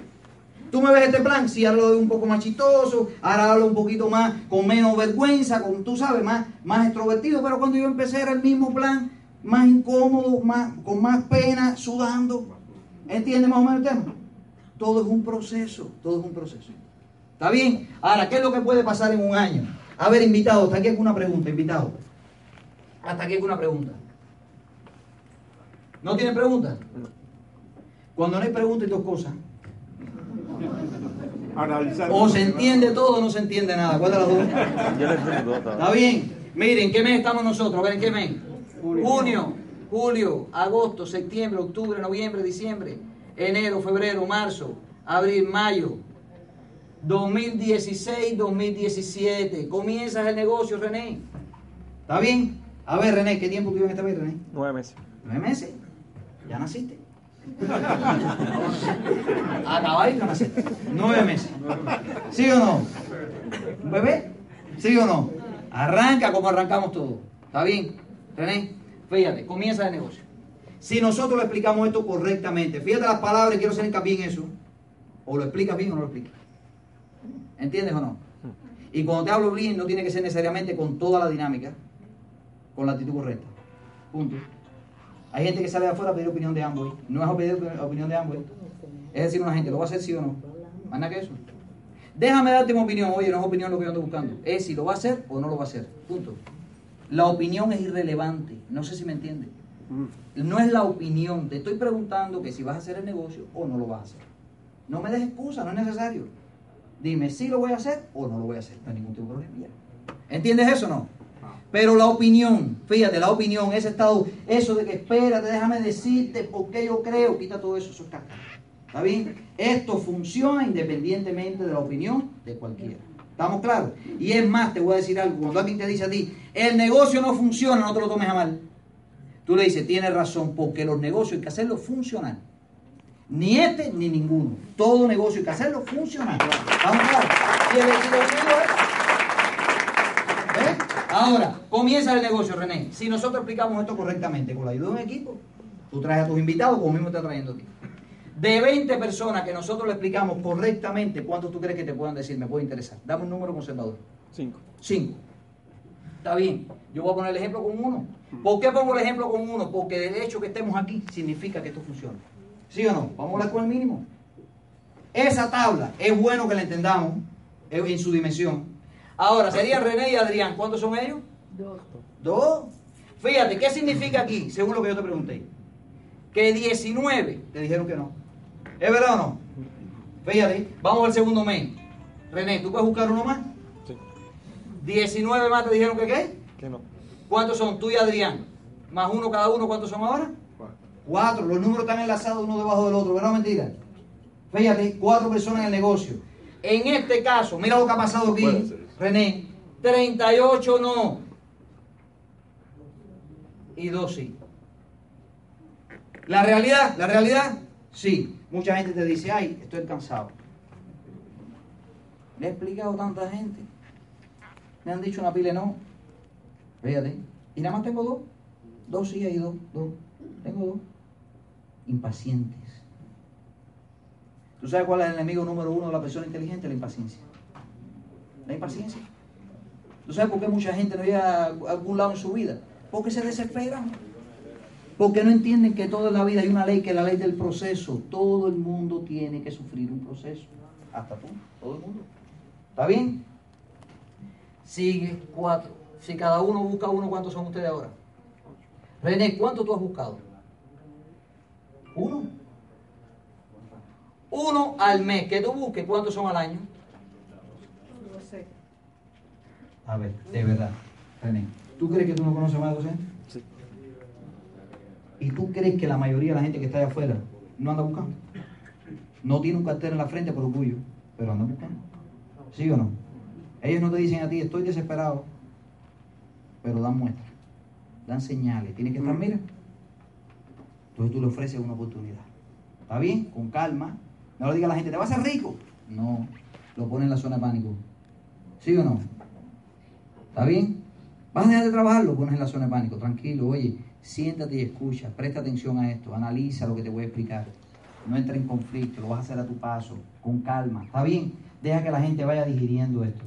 Tú me ves este plan, si doy un poco más chistoso, ahora hablo un poquito más, con menos vergüenza, con, tú sabes, más, más extrovertido, pero cuando yo empecé era el mismo plan, más incómodo, más, con más pena, sudando. ¿Entiendes más o menos el tema? Todo es un proceso, todo es un proceso. ¿Está bien? Ahora, ¿qué es lo que puede pasar en un año? A ver, invitado, ¿está aquí alguna pregunta, invitado? Hasta aquí una pregunta. ¿No tiene pregunta? Cuando no hay pregunta hay dos cosas. O se entiende todo o no se entiende nada. ¿Cuál de las dos? Está bien. Miren, ¿qué mes estamos nosotros? A ver, ¿en qué mes? Junio, julio, agosto, septiembre, octubre, noviembre, diciembre, enero, febrero, marzo, abril, mayo. 2016, 2017. Comienzas el negocio, René. ¿Está bien? A ver, René, ¿qué tiempo vive en este país, René? Nueve meses. ¿Nueve meses? ¿Ya naciste? Acabáis no naciste. Nueve meses. ¿Sí o no? ¿Un bebé? ¿Sí o no? Arranca como arrancamos todos. ¿Está bien? René, fíjate, comienza el negocio. Si nosotros le explicamos esto correctamente, fíjate las palabras, quiero hacer hincapié en eso. O lo explicas bien o no lo explicas. ¿Entiendes o no? Y cuando te hablo bien, no tiene que ser necesariamente con toda la dinámica con la actitud correcta. Punto. Hay gente que sale de afuera a pedir opinión de ambos. No es pedir opinión de ambos. Es decir, una gente, ¿lo va a hacer sí o no? Más nada que eso. Déjame darte mi opinión. Oye, no es opinión lo que yo ando buscando. Es si lo va a hacer o no lo va a hacer. Punto. La opinión es irrelevante. No sé si me entiende. No es la opinión. Te estoy preguntando que si vas a hacer el negocio o no lo vas a hacer. No me des excusa, no es necesario. Dime si lo voy a hacer o no lo voy a hacer. No hay ningún tipo de problema. ¿Entiendes eso o no? Pero la opinión, fíjate, la opinión, ese estado, eso de que espérate, déjame decirte por qué yo creo, quita todo eso, eso está ¿Está bien? Esto funciona independientemente de la opinión de cualquiera. ¿Estamos claros? Y es más, te voy a decir algo, cuando alguien te dice a ti, el negocio no funciona, no te lo tomes a mal. Tú le dices, tienes razón, porque los negocios hay que hacerlos funcionar. Ni este ni ninguno. Todo negocio hay que hacerlo funcionar. ¿Estamos claros? Y el Ahora, comienza el negocio, René. Si nosotros explicamos esto correctamente, con la ayuda de un equipo, tú traes a tus invitados como mismo está trayendo a ti. De 20 personas que nosotros le explicamos correctamente, ¿cuántos tú crees que te puedan decir? Me puede interesar. Dame un número conservador. Cinco. Cinco. Está bien. Yo voy a poner el ejemplo con uno. ¿Por qué pongo el ejemplo con uno? Porque el hecho que estemos aquí significa que esto funciona. ¿Sí o no? Vamos a hablar con el mínimo. Esa tabla es bueno que la entendamos en su dimensión. Ahora, serían René y Adrián. ¿Cuántos son ellos? Dos. Dos. Fíjate, ¿qué significa aquí, según lo que yo te pregunté? Que 19 te dijeron que no. ¿Es verdad o no? Fíjate, vamos al segundo mes. René, ¿tú puedes buscar uno más? Sí. 19 más te dijeron que qué? Que no. ¿Cuántos son tú y Adrián? Más uno cada uno, ¿cuántos son ahora? Cuatro. Cuatro. Los números están enlazados uno debajo del otro, ¿verdad o mentira? Fíjate, cuatro personas en el negocio. En este caso, mira lo que ha pasado aquí, Puede ser. René. 38 no. Y dos sí. La realidad, la realidad, sí. Mucha gente te dice, ay, estoy cansado. Le he explicado a tanta gente. Me han dicho una pila de no. Fíjate. Y nada más tengo dos. Dos sí hay dos. Dos. Tengo dos. Impacientes. ¿Tú sabes cuál es el enemigo número uno de la persona inteligente? La impaciencia. La impaciencia. ¿Tú sabes por qué mucha gente no llega a algún lado en su vida? Porque se desesperan. Porque no entienden que toda la vida hay una ley que es la ley del proceso. Todo el mundo tiene que sufrir un proceso. Hasta tú, todo el mundo. ¿Está bien? Sigue cuatro. Si cada uno busca uno, ¿cuántos son ustedes ahora? René, ¿cuánto tú has buscado? Uno. Uno al mes. Que tú busques, ¿cuántos son al año? No sé. A ver, de verdad, René. ¿Tú crees que tú no conoces más 200? Sí. ¿Y tú crees que la mayoría de la gente que está allá afuera no anda buscando? No tiene un cartel en la frente por orgullo, pero anda buscando. ¿Sí o no? Ellos no te dicen a ti, estoy desesperado, pero dan muestras, dan señales. Tienes que estar, mira. Entonces tú le ofreces una oportunidad. ¿Está bien? Con calma. No le digas a la gente, ¿te vas a ser rico? No, lo pone en la zona de pánico. ¿Sí o no? ¿Está bien? ¿Vas a dejar de trabajar? Lo pones en la zona de pánico. Tranquilo, oye, siéntate y escucha, presta atención a esto, analiza lo que te voy a explicar. No entra en conflicto, lo vas a hacer a tu paso, con calma. ¿Está bien? Deja que la gente vaya digiriendo esto.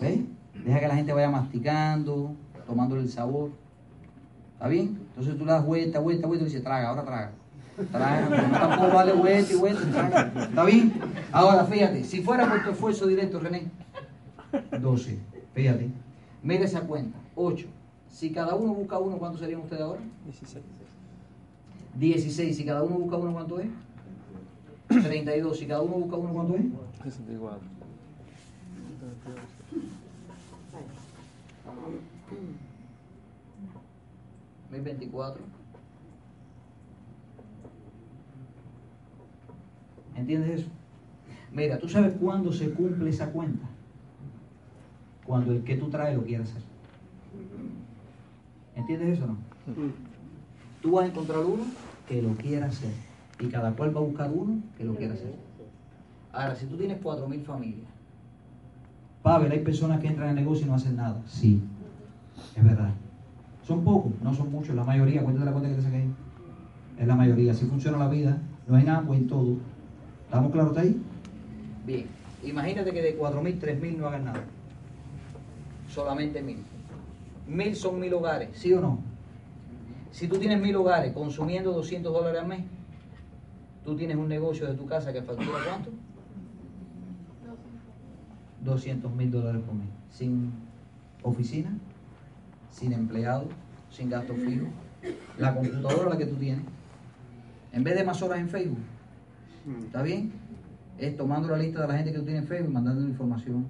¿Ves? Deja que la gente vaya masticando, tomándole el sabor. ¿Está bien? Entonces tú le das vuelta, vuelta, vuelta y dices, traga, ahora traga. Traga, no tampoco vale vuelta y vuelta, traga. ¿Está bien? Ahora, fíjate, si fuera por tu esfuerzo directo, René, 12. Fíjate. Mira esa cuenta. 8. Si cada uno busca uno, ¿cuántos serían ustedes ahora? 16. 16. Si cada uno busca uno, ¿cuánto es? 32. Si cada uno busca uno, ¿cuánto es? 64. 1024. ¿Entiendes eso? Mira, ¿tú sabes cuándo se cumple esa cuenta? Cuando el que tú traes lo quiere hacer. ¿Entiendes eso o no? Tú vas a encontrar uno que lo quiera hacer. Y cada cual va a buscar uno que lo quiera hacer. Ahora, si tú tienes 4.000 familias, Pavel, hay personas que entran en el negocio y no hacen nada. Sí, es verdad. Son pocos, no son muchos, la mayoría. Cuéntate la cuenta que te saqué ahí. Es la mayoría. Así funciona la vida. No hay nada, pues en todo. ¿Estamos claros ahí? Bien. Imagínate que de 4.000, 3.000 no hagan nada. Solamente 1.000. 1.000 son 1.000 hogares, ¿sí o no? Si tú tienes 1.000 hogares consumiendo 200 dólares al mes, tú tienes un negocio de tu casa que factura cuánto? 200 mil dólares por mes. Sin oficina, sin empleado, sin gasto fijo. La computadora la que tú tienes. En vez de más horas en Facebook. ¿Está bien? Es tomando la lista de la gente que tú tienes en Facebook y mandando información.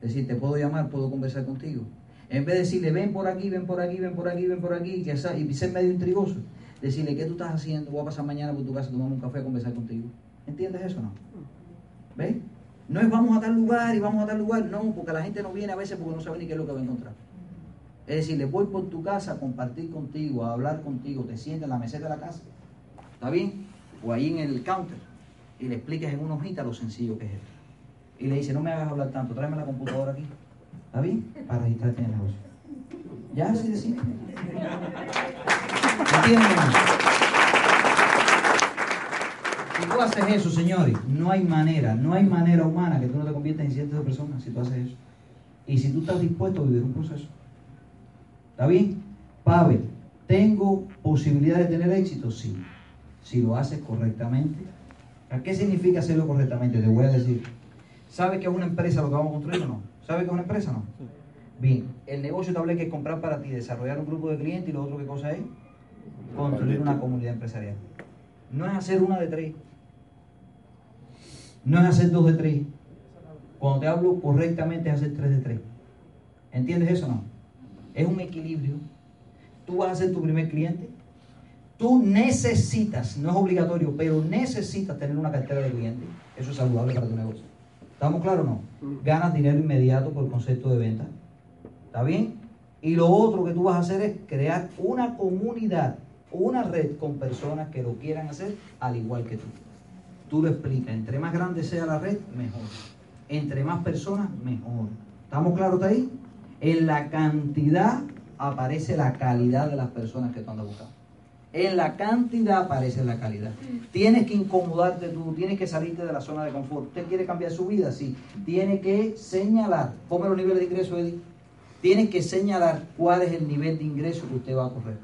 Decir, te puedo llamar, puedo conversar contigo. En vez de decirle, ven por aquí, ven por aquí, ven por aquí, ven por aquí, y, ser medio intrigoso, decirle, ¿qué tú estás haciendo? Voy a pasar mañana por tu casa tomar un café a conversar contigo. ¿Entiendes eso o no? ¿Ves? No es vamos a tal lugar y vamos a tal lugar, no, porque la gente no viene a veces porque no sabe ni qué es lo que va a encontrar. Es decir, le voy por tu casa a compartir contigo, a hablar contigo, te sientas en la meseta de la casa, ¿está bien? O ahí en el counter, y le explicas en una hojita lo sencillo que es esto. Y le dice, no me hagas hablar tanto, tráeme la computadora aquí, ¿está bien? Para registrarte en el negocio. Ya, así de simple. ¿Entienden? Si tú haces eso, señores, no hay manera, no hay manera humana que tú no te conviertas en cientos de personas si tú haces eso. Y si tú estás dispuesto a vivir un proceso. ¿Está bien? Pavel, ¿tengo posibilidad de tener éxito? Sí. Si lo haces correctamente. ¿Qué significa hacerlo correctamente? Te voy a decir. ¿Sabes que es una empresa lo que vamos a construir o no? ¿Sabes que es una empresa o no? Bien, el negocio te que es comprar para ti, desarrollar un grupo de clientes y lo otro que cosa es construir una comunidad empresarial. No es hacer una de tres. No es hacer dos de tres. Cuando te hablo correctamente es hacer tres de tres. ¿Entiendes eso o no? Es un equilibrio. Tú vas a ser tu primer cliente. Tú necesitas, no es obligatorio, pero necesitas tener una cartera de clientes. Eso es saludable para tu negocio. ¿Estamos claros o no? Ganas dinero inmediato por concepto de venta. ¿Está bien? Y lo otro que tú vas a hacer es crear una comunidad, una red con personas que lo quieran hacer al igual que tú. Tú lo explicas. Entre más grande sea la red, mejor. Entre más personas, mejor. ¿Estamos claros ahí? En la cantidad aparece la calidad de las personas que tú andas buscando. En la cantidad aparece la calidad. Tienes que incomodarte tú, tienes que salirte de la zona de confort. ¿Usted quiere cambiar su vida? Sí. Tiene que señalar. Ponme los niveles de ingreso, Eddie. Tienes que señalar cuál es el nivel de ingreso que usted va a correr.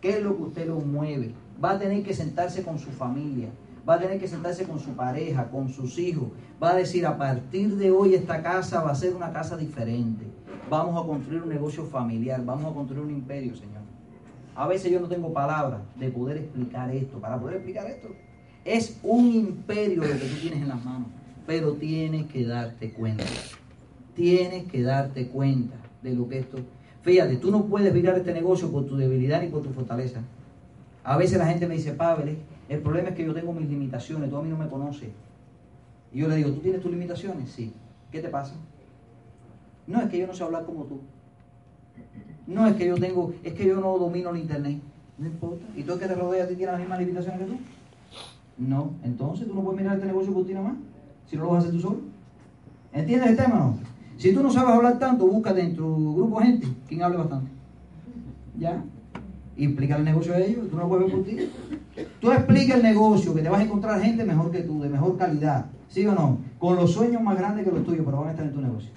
¿Qué es lo que usted lo mueve? Va a tener que sentarse con su familia, va a tener que sentarse con su pareja, con sus hijos. Va a decir, a partir de hoy esta casa va a ser una casa diferente. Vamos a construir un negocio familiar, vamos a construir un imperio, Señor. A veces yo no tengo palabras de poder explicar esto. Para poder explicar esto, es un imperio lo que tú tienes en las manos. Pero tienes que darte cuenta. Tienes que darte cuenta de lo que esto. Fíjate, tú no puedes virar este negocio por tu debilidad ni por tu fortaleza. A veces la gente me dice, Pavel, el problema es que yo tengo mis limitaciones, tú a mí no me conoces. Y yo le digo, ¿tú tienes tus limitaciones? Sí. ¿Qué te pasa? No es que yo no sé hablar como tú. No es que yo tengo, es que yo no domino el internet. No importa. ¿Y tú el que te rodea ti tiene las mismas limitaciones que tú? No. Entonces tú no puedes mirar este negocio por ti nada más. Si no lo vas a hacer tú solo. ¿Entiendes el tema no? Si tú no sabes hablar tanto, búscate en tu grupo de gente quien hable bastante. ¿Ya? Y explica el negocio a ellos, tú no puedes ver por ti. Tú explica el negocio, que te vas a encontrar gente mejor que tú, de mejor calidad. ¿Sí o no? Con los sueños más grandes que los tuyos, pero van a estar en tu negocio.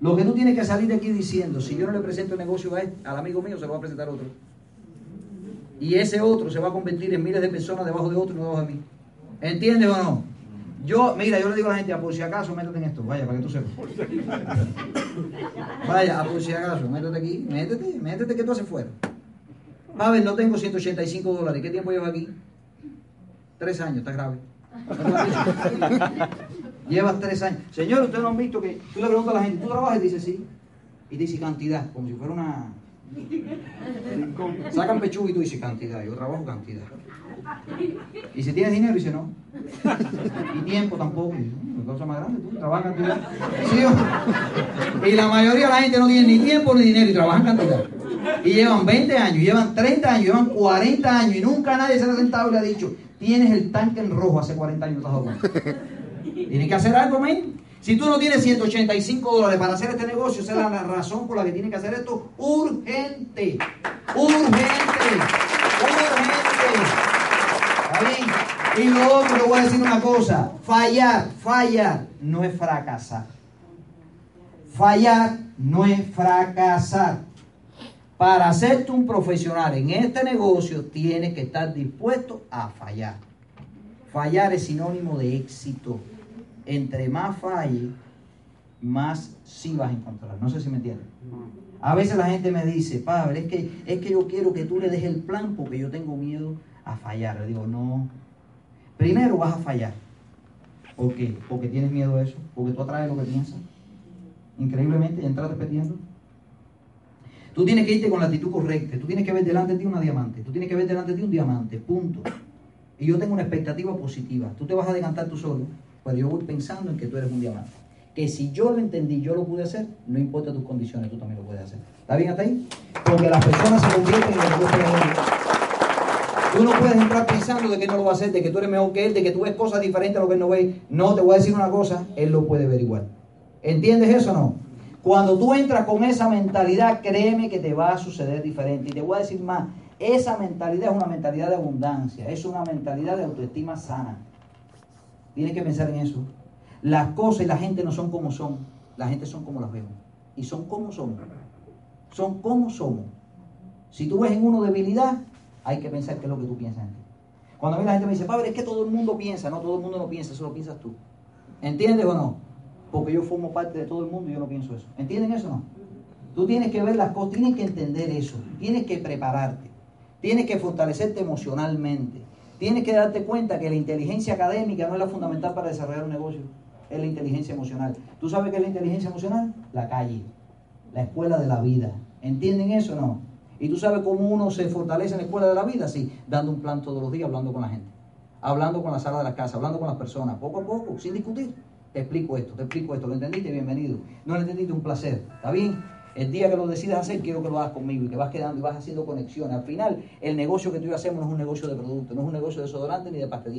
Lo que tú tienes que salir de aquí diciendo, si yo no le presento el negocio a él, al amigo mío, se lo va a presentar otro. Y ese otro se va a convertir en miles de personas debajo de otro y no debajo de mí. ¿Entiendes o no? Yo, mira, yo le digo a la gente, a por si acaso, métete en esto, vaya, para que tú sepas. Vaya, a por si acaso, métete aquí, métete, métete que tú haces fuera. A ver, no tengo 185 dólares, ¿qué tiempo llevas aquí? Tres años, está grave. ¿No te? Llevas tres años. Señor, ustedes no han visto que tú le preguntas a la gente, ¿tú trabajas? Y dice sí. Y dice cantidad, como si fuera una. Sacan pechuga y tú dices cantidad. Yo trabajo cantidad. Y si tienes dinero, dice no. Y tiempo tampoco. "Mm, cosa más grande, tú trabajas cantidad. ¿Sí? Y la mayoría de la gente no tiene ni tiempo ni dinero y trabajan cantidad. Y llevan 20 años, llevan 30 años, llevan 40 años y nunca nadie se ha sentado y le ha dicho, tienes el tanque en rojo hace 40 años, estás jugando. Tienes que hacer algo, men. Si tú no tienes 185 dólares para hacer este negocio, esa es la razón por la que tienes que hacer esto urgente. Urgente. Urgente. ¿Está? Y lo otro, le voy a decir una cosa. Fallar, fallar no es fracasar. Fallar no es fracasar. Para hacerte un profesional en este negocio, tienes que estar dispuesto a fallar. Fallar es sinónimo de éxito. Entre más falle, más sí vas a encontrar. No sé si me entienden. A veces la gente me dice, Pablo, es que, es que yo quiero que tú le des el plan porque yo tengo miedo a fallar. Le digo, no. Primero vas a fallar. ¿Por qué? Porque tienes miedo a eso. Porque tú atraes lo que piensas. Increíblemente, y entras repitiendo. Tú tienes que irte con la actitud correcta. Tú tienes que ver delante de ti una diamante. Tú tienes que ver delante de ti un diamante. Punto. Y yo tengo una expectativa positiva. Tú te vas a decantar tú solo. Yo voy pensando en que tú eres un diamante que si yo lo entendí, yo lo pude hacer, no importa tus condiciones, tú también lo puedes hacer. ¿Está bien hasta ahí? Porque las personas se convierten en lo que Tú no puedes entrar pensando de que no lo va a hacer, de que tú eres mejor que él, de que tú ves cosas diferentes a lo que él no ve. No, te voy a decir una cosa, él lo puede ver igual. ¿Entiendes eso o no? Cuando tú entras con esa mentalidad, créeme que te va a suceder diferente. Y te voy a decir más, esa mentalidad es una mentalidad de abundancia, es una mentalidad de autoestima sana. Tienes que pensar en eso. Las cosas y la gente no son como son, la gente son como las vemos. Y son como son. Son como somos. Si tú ves en uno debilidad, hay que pensar qué es lo que tú piensas. Cuando a mí la gente me dice, Padre, es que todo el mundo piensa. No, todo el mundo no piensa, eso lo piensas tú. ¿Entiendes o no? Porque yo formo parte de todo el mundo y yo no pienso eso. ¿Entienden eso o no? Tú tienes que ver las cosas, tienes que entender eso, tienes que prepararte, tienes que fortalecerte emocionalmente, tienes que darte cuenta que la inteligencia académica no es la fundamental para desarrollar un negocio es la inteligencia emocional. ¿Tú sabes qué es la inteligencia emocional? La calle, la escuela de la vida. ¿Entienden eso o no? ¿Y tú sabes cómo uno se fortalece en la escuela de la vida? Sí, dando un plan todos los días, hablando con la gente, hablando con la sala de la casa, hablando con las personas, poco a poco, sin discutir. Te explico esto, te explico esto, ¿lo entendiste? Bienvenido. No lo entendiste, un placer. ¿Está bien? El día que lo decidas hacer, quiero que lo hagas conmigo y que vas quedando y vas haciendo conexiones. Al final, el negocio que tú y yo hacemos no es un negocio de producto, no es un negocio de desodorante ni de pasta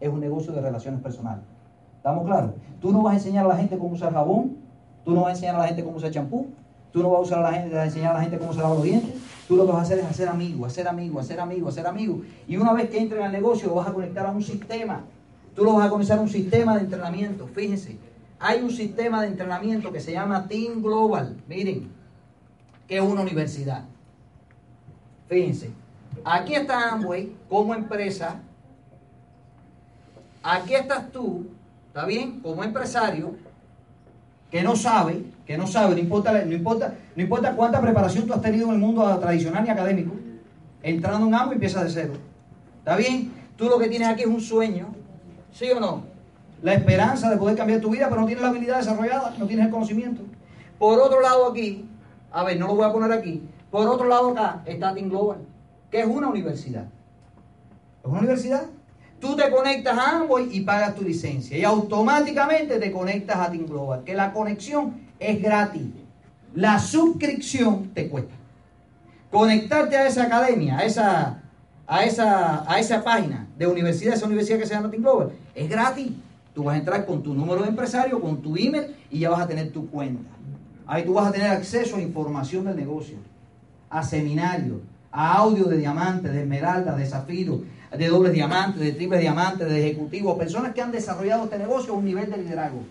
Es un negocio de relaciones personales. ¿Estamos claros? Tú no vas a enseñar a la gente cómo usar jabón, tú no vas a enseñar a la gente cómo usar champú, tú no vas a, usar a, la gente, a enseñar a la gente cómo se lava los dientes, tú lo que vas a hacer es hacer amigos, hacer amigos, hacer amigos, hacer amigos. Y una vez que entren al negocio, lo vas a conectar a un sistema. Tú lo vas a comenzar a un sistema de entrenamiento. Fíjense, hay un sistema de entrenamiento que se llama Team Global. Miren, que es una universidad. Fíjense, aquí está Amway como empresa. Aquí estás tú ¿Está bien? Como empresario que no sabe, que no sabe, no importa, no importa, no importa cuánta preparación tú has tenido en el mundo tradicional y académico, entrando en algo y empieza de cero. ¿Está bien? Tú lo que tienes aquí es un sueño, ¿sí o no? La esperanza de poder cambiar tu vida, pero no tienes la habilidad desarrollada, no tienes el conocimiento. Por otro lado aquí, a ver, no lo voy a poner aquí, por otro lado acá está Team Global, que es una universidad. Es una universidad Tú te conectas a Amway y pagas tu licencia. Y automáticamente te conectas a Team Global. Que la conexión es gratis. La suscripción te cuesta. Conectarte a esa academia, a esa, a esa, a esa página de universidad, esa universidad que se llama Team Global, es gratis. Tú vas a entrar con tu número de empresario, con tu email y ya vas a tener tu cuenta. Ahí tú vas a tener acceso a información del negocio, a seminarios, a audio de diamantes, de esmeralda, de zafiro, de dobles diamantes, de triples diamantes, de ejecutivos, personas que han desarrollado este negocio a un nivel de liderazgo,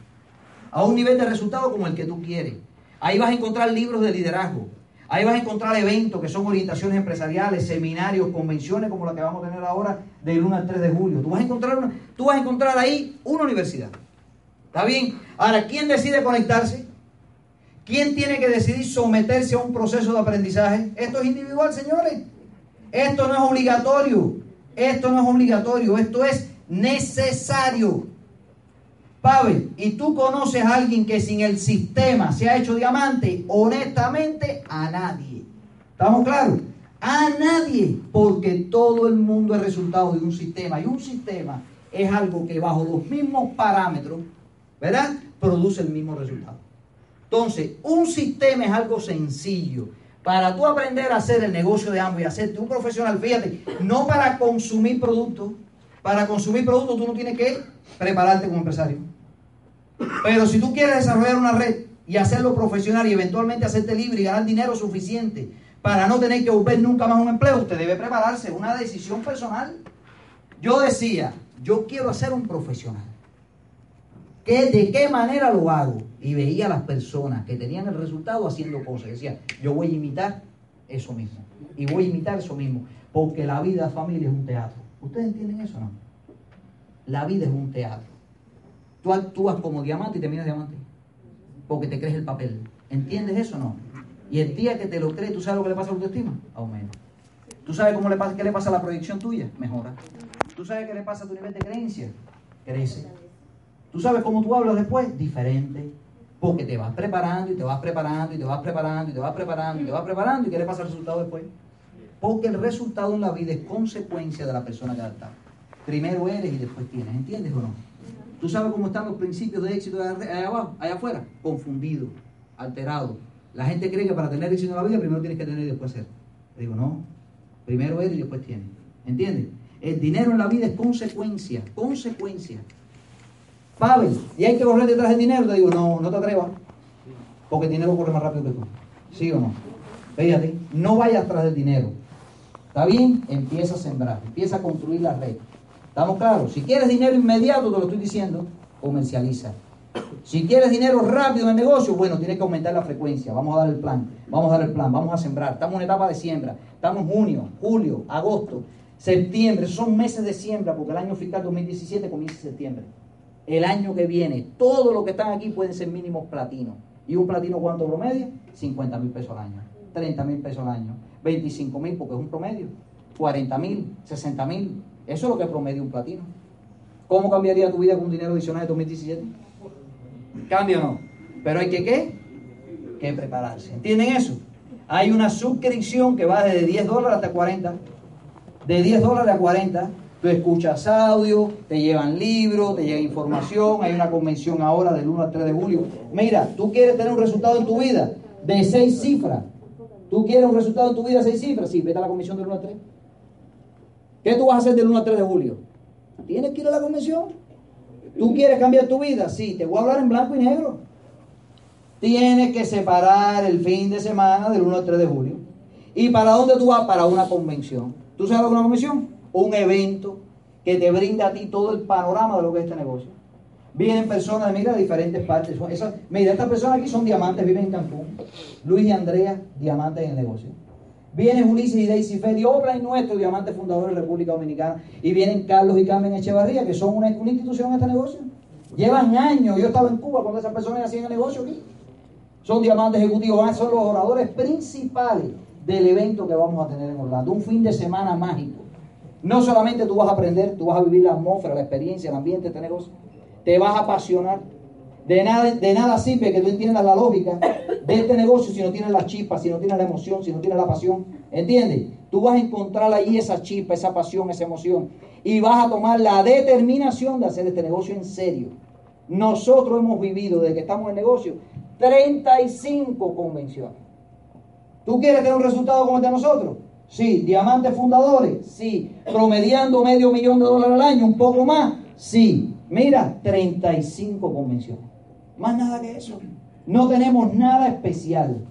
a un nivel de resultado como el que tú quieres. Ahí vas a encontrar libros de liderazgo, ahí vas a encontrar eventos que son orientaciones empresariales, seminarios, convenciones como la que vamos a tener ahora del 1 al 3 de julio. Tú vas a encontrar, tú vas a encontrar ahí una universidad. ¿Está bien? Ahora, ¿quién decide conectarse? ¿Quién tiene que decidir someterse a un proceso de aprendizaje? Esto es individual, señores. Esto no es obligatorio. Esto no es obligatorio, esto es necesario. Pavel, ¿y tú conoces a alguien que sin el sistema se ha hecho diamante? Honestamente, a nadie. ¿Estamos claros? A nadie, porque todo el mundo es resultado de un sistema y un sistema es algo que bajo los mismos parámetros, ¿verdad? Produce el mismo resultado. Entonces, un sistema es algo sencillo. Para tú aprender a hacer el negocio de ambos y hacerte un profesional, fíjate, no para consumir productos. Para consumir productos tú no tienes que prepararte como empresario. Pero si tú quieres desarrollar una red y hacerlo profesional y eventualmente hacerte libre y ganar dinero suficiente para no tener que volver nunca más un empleo, usted debe prepararse, una decisión personal. Yo decía, yo quiero ser un profesional. ¿De qué manera lo hago? Y veía a las personas que tenían el resultado haciendo cosas. Decía, yo voy a imitar eso mismo. Y voy a imitar eso mismo. Porque la vida, familia, es un teatro. ¿Ustedes entienden eso o no? La vida es un teatro. Tú actúas como diamante y terminas diamante. porque te crees el papel. ¿Entiendes eso o no? Y el día que te lo crees, ¿tú sabes lo que le pasa a la autoestima? Aumenta. ¿Tú sabes cómo le pasa, qué le pasa a la proyección tuya? Mejora. ¿Tú sabes qué le pasa a tu nivel de creencia? Crece. ¿Tú sabes cómo tú hablas después? Diferente. Porque te vas preparando y te vas preparando y te vas preparando y te vas preparando y te vas preparando. ¿Y qué le pasa al resultado después? Porque el resultado en la vida es consecuencia de la persona que está. Primero eres y después tienes. ¿Entiendes o no? ¿Tú sabes cómo están los principios de éxito allá abajo, allá afuera? Confundido, alterado. La gente cree que para tener éxito en la vida primero tienes que tener y después ser. Le digo, no. Primero eres y después tienes. ¿Entiendes? El dinero en la vida es consecuencia, consecuencia. Pavel, y hay que correr detrás del dinero. Te digo, no, no te atrevas. Porque el dinero corre más rápido que tú. ¿Sí o no? Fíjate, no vayas atrás del dinero. ¿Está bien? Empieza a sembrar, empieza a construir la red. ¿Estamos claros? Si quieres dinero inmediato, te lo estoy diciendo, comercializa. Si quieres dinero rápido en el negocio, bueno, tienes que aumentar la frecuencia. Vamos a dar el plan, vamos a dar el plan, vamos a sembrar. Estamos en etapa de siembra. Estamos en junio, julio, agosto, septiembre. Son meses de siembra porque el año fiscal 2017 comienza en septiembre. El año que viene, todo lo que están aquí pueden ser mínimos platinos. ¿Y un platino cuánto promedio? 50 mil pesos al año, 30 mil pesos al año, 25 mil porque es un promedio, 40 mil, 60 mil. Eso es lo que promedia un platino. ¿Cómo cambiaría tu vida con un dinero adicional de 2017? ¿Cambia o no? Pero hay que qué? Que prepararse. ¿Entienden eso? Hay una suscripción que va desde 10 dólares hasta 40. De 10 dólares a 40. Tú escuchas audio, te llevan libros, te llega información. Hay una convención ahora del 1 al 3 de julio. Mira, tú quieres tener un resultado en tu vida de 6 cifras. ¿Tú quieres un resultado en tu vida de 6 cifras? Sí, vete a la convención del 1 al 3. ¿Qué tú vas a hacer del 1 al 3 de julio? Tienes que ir a la convención. ¿Tú quieres cambiar tu vida? Sí, te voy a hablar en blanco y negro. Tienes que separar el fin de semana del 1 al 3 de julio. ¿Y para dónde tú vas? Para una convención. ¿Tú sabes lo que es una convención? Un evento que te brinda a ti todo el panorama de lo que es este negocio. Vienen personas, mira, de diferentes partes. mira, estas personas aquí son diamantes, viven en Cancún. Luis y Andrea, diamantes en el negocio. Vienen Ulises y Daisy Fed y y nuestro, diamante fundador de la República Dominicana. Y vienen Carlos y Carmen Echevarría, que son una, institución en este negocio. Llevan años. Yo estaba en Cuba cuando esas personas hacían el negocio aquí. Son diamantes ejecutivos, son los oradores principales del evento que vamos a tener en Orlando. Un fin de semana mágico. No solamente tú vas a aprender, tú vas a vivir la atmósfera, la experiencia, el ambiente de este negocio. Te vas a apasionar. De nada, de nada que tú entiendas la lógica de este negocio si no tienes la chispa, si no tienes la emoción, si no tienes la pasión. ¿Entiendes? Tú vas a encontrar ahí esa chispa, esa pasión, esa emoción. Y vas a tomar la determinación de hacer este negocio en serio. Nosotros hemos vivido desde que estamos en negocio 35 convenciones. ¿Tú quieres tener un resultado como el de nosotros? Sí. ¿Diamantes fundadores? Sí. ¿Promediando medio millón de dólares al año? ¿Un poco más? Sí. Mira, 35 convenciones. Más nada que eso. No tenemos nada especial.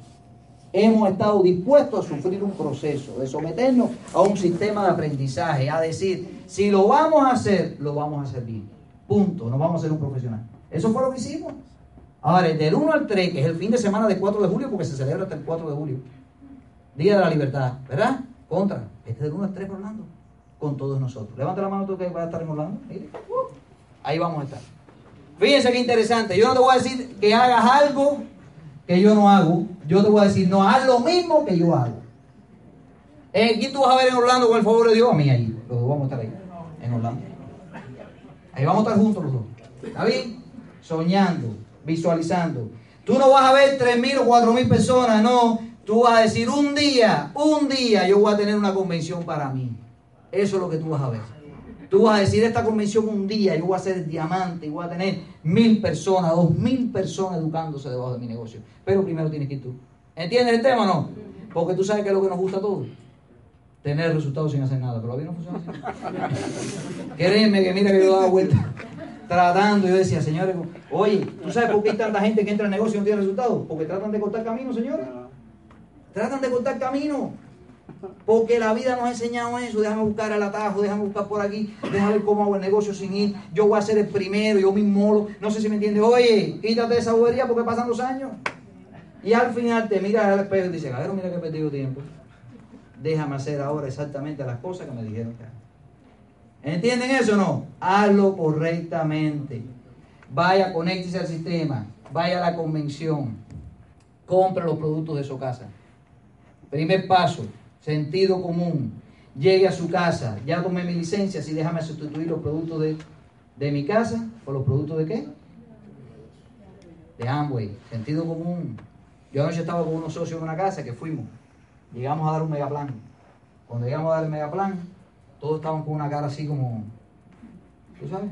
Hemos estado dispuestos a sufrir un proceso, de someternos a un sistema de aprendizaje, a decir, si lo vamos a hacer, lo vamos a hacer bien. Punto, no vamos a ser un profesional. Eso fue lo que hicimos. Ahora, del 1 al 3, que es el fin de semana del 4 de julio, porque se celebra hasta el 4 de julio, Día de la Libertad, ¿verdad? Contra. Este es del 1 al 3 Orlando, con todos nosotros. Levanta la mano tú que vas a estar en Orlando. Ahí vamos a estar. Fíjense qué interesante. Yo no te voy a decir que hagas algo que yo no hago. Yo te voy a decir, no, haz lo mismo que yo hago. Eh, ¿Quién tú vas a ver en Orlando con el favor de Dios? A mí ahí. Los dos vamos a estar ahí, en Orlando. Ahí vamos a estar juntos los dos. ¿Está bien? Soñando, visualizando. Tú no vas a ver tres mil o cuatro mil personas, no. Tú vas a decir, un día, un día yo voy a tener una convención para mí. Eso es lo que tú vas a ver. Tú vas a decir esta convención un día, yo voy a ser diamante y voy a tener mil personas, dos mil personas educándose debajo de mi negocio. Pero primero tienes que ir tú. ¿Entiendes el tema o no? Porque tú sabes que es lo que nos gusta a todos. Tener resultados sin hacer nada. Pero a mí no funciona así. Créeme que mira que yo daba vuelta tratando. Yo decía, señores, oye, ¿tú sabes por qué hay tanta gente que entra al negocio y no tiene resultados? Porque tratan de cortar camino, señores. Tratan de cortar camino. Porque la vida nos ha enseñado eso. Déjame buscar el atajo, déjame buscar por aquí, déjame ver cómo hago el negocio sin ir. Yo voy a ser el primero, yo mismo. No sé si me entiendes. Oye, quítate esa bobería porque pasan los años. Y al final te miras al espejo y dices, ver, mira que he perdido tiempo. Déjame hacer ahora exactamente las cosas que me dijeron que ¿Entienden eso o no? Hazlo correctamente. Vaya, conéctese al sistema. vaya a la convención, compre los productos de su casa. Primer paso, sentido común. Llegue a su casa, ya tomé mi licencia, si déjame sustituir los productos de, de mi casa por los productos de qué? De Amway, sentido común. Yo anoche estaba con unos socios en una casa que fuimos, llegamos a dar un megaplan. Cuando llegamos a dar el megaplan, todos estaban con una cara así como, ¿tú sabes?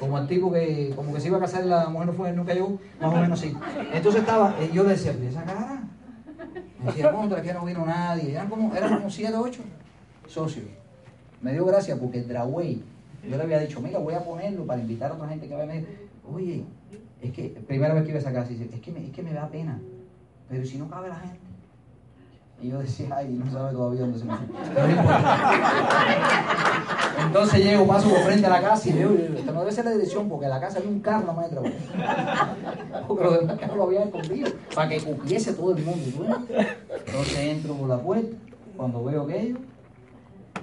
Como el tipo que, como que se iba a casar y la mujer no fue, nunca llegó, más o menos así. Entonces estaba, yo le decía, ¿y esa cara? Decía, contra, que no vino nadie. Eran como, eran como 7, 8 socios. Me dio gracia porque el Draway, yo le había dicho, mira, voy a ponerlo para invitar a otra gente que vaya a venir. Oye, es que, primera vez que iba a dice, es que, es que me da pena. Pero si no cabe la gente. Y yo decía, ay, no sabe todavía dónde se me fue. No importa. Entonces llego, paso por frente a la casa y veo, esto no debe ser la dirección porque la casa había un carro más de trabajo. Porque los demás carros lo habían escondido para que cupiese todo el mundo. Entonces entro por la puerta, cuando veo aquello,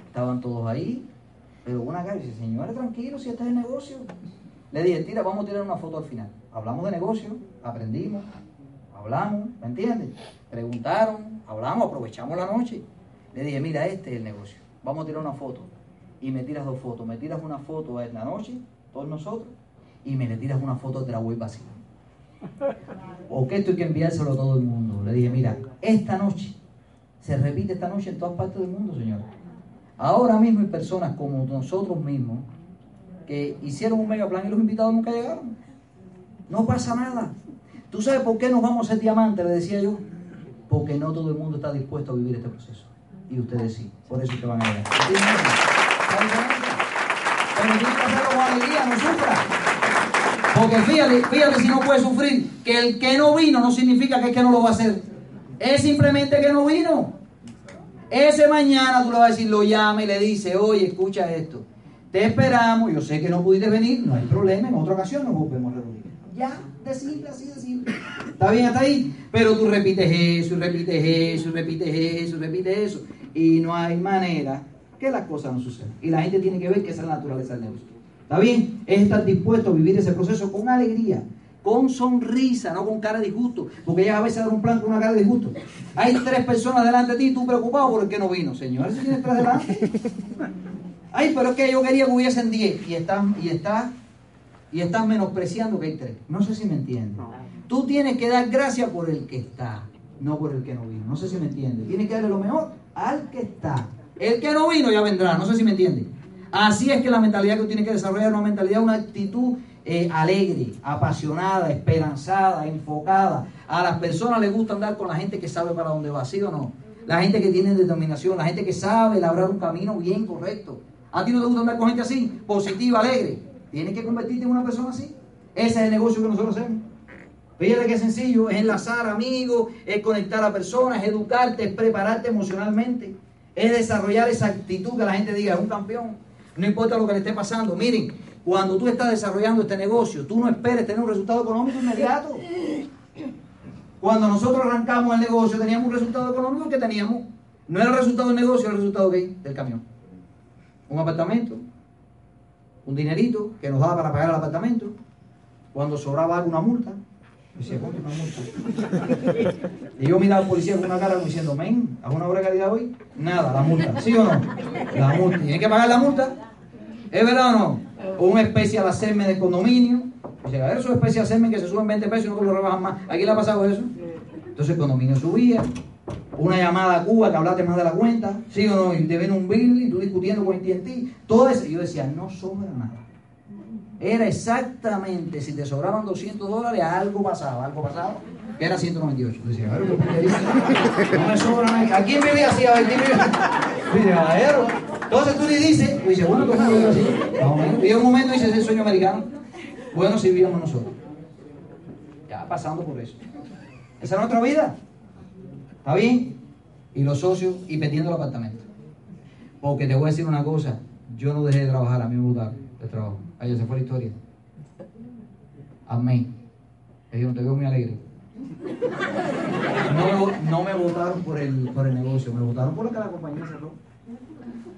estaban todos ahí, pero una cara dice, señores, tranquilo, si este es el negocio. Le dije, tira, vamos a tirar una foto al final. Hablamos de negocio, aprendimos, hablamos, ¿me entiendes? Preguntaron, hablamos, aprovechamos la noche. Le dije, mira, este es el negocio. Vamos a tirar una foto. Y me tiras dos fotos. Me tiras una foto en la noche, todos nosotros, y me le tiras una foto de la web vacía. ¿O que esto hay que enviárselo a todo el mundo? Le dije, mira, esta noche, se repite esta noche en todas partes del mundo, señor. Ahora mismo hay personas como nosotros mismos que hicieron un mega plan y los invitados nunca llegaron. No pasa nada. ¿Tú sabes por qué nos vamos a ser diamantes? Le decía yo. Porque no todo el mundo está dispuesto a vivir este proceso. Y ustedes sí. Por eso es que van a llegar. Pero que hacerlo con alegría, no sufra. Porque fíjate, fíjate si no puede sufrir, que el que no vino no significa que es que no lo va a hacer. Es simplemente que no vino. Ese mañana tú le vas a decir, lo llama y le dice, oye, escucha esto. Te esperamos, yo sé que no pudiste venir, no hay problema, en otra ocasión nos volvemos a reunir. Ya, de simple, así de simple. ¿Está bien hasta ahí? Pero tú repites eso, repites eso, repites eso, repites eso. Y no hay manera que las cosas no sucedan. Y la gente tiene que ver que esa es la naturaleza del negocio. ¿Está bien? Es estar dispuesto a vivir ese proceso con alegría, con sonrisa, no con cara de disgusto. Porque ya a veces dar un plan con una cara de disgusto. Hay tres personas delante de ti y tú preocupado por el que no vino. Señor, ¿ese tiene tres delante? Ay, pero es que yo quería que hubiesen diez. Y estás, y estás, y estás menospreciando que hay tres. No sé si me entiendes. Tú tienes que dar gracias por el que está, no por el que no vino. No sé si me entiendes. Tienes que darle lo mejor al que está. El que no vino ya vendrá. No sé si me entiendes. Así es que la mentalidad que tú tienes que desarrollar es una mentalidad, una actitud eh, alegre, apasionada, esperanzada, enfocada. A las personas les gusta andar con la gente que sabe para dónde va, ¿sí o no? La gente que tiene determinación, la gente que sabe labrar un camino bien correcto. ¿A ti no te gusta andar con gente así? Positiva, alegre. Tienes que convertirte en una persona así. Ese es el negocio que nosotros hacemos. Fíjate qué sencillo, es enlazar amigos, es conectar a personas, es educarte, es prepararte emocionalmente, es desarrollar esa actitud que la gente diga, es un campeón. No importa lo que le esté pasando. Miren, cuando tú estás desarrollando este negocio, tú no esperes tener un resultado económico inmediato. Cuando nosotros arrancamos el negocio, teníamos un resultado económico que teníamos. No era el resultado del negocio, era el resultado del camión. Un apartamento, un dinerito que nos daba para pagar el apartamento. Cuando sobraba algo, una multa. Decía, ¿cuánto una multa? Y yo miraba al policía con una cara diciendo, men, ¿haz una obra de calidad hoy? Nada, la multa. ¿Sí o no? La multa. ¿Tiene que pagar la multa? ¿Es verdad o no? O una especie de hacerme de condominio. Dice, a ver, esos especie de hacerme que se suben 20 pesos y no que lo rebajan más. ¿Aquí le ha pasado eso? Entonces el condominio subía. Una llamada a Cuba que hablaste más de la cuenta. ¿Sí o no? Y te ven un bill y tú discutiendo con AT&T. Todo eso. Yo decía, no sobra nada. Era exactamente, si te sobraban 200 dólares, algo pasaba, algo pasaba, que era 198. Yo decía, a ver, ¿qué No me sobra nada. ¿A quién vivía así? A ver, ¿quién vivía? Dice. Entonces tú le dices, y dice, bueno, ¿cómo vive así? Y en un momento dice, es el sueño americano. Bueno, si vivíamos nosotros. Ya pasando por eso. Esa es nuestra vida. ¿Está bien? Y los socios y perdiendo el apartamento. Porque te voy a decir una cosa, yo no dejé de trabajar, a mí me gusta el trabajo. Ahí se fue la historia. Amén. Le dijeron, te veo muy alegre. No, no me votaron por el, por el negocio, me votaron por lo que la compañía cerró.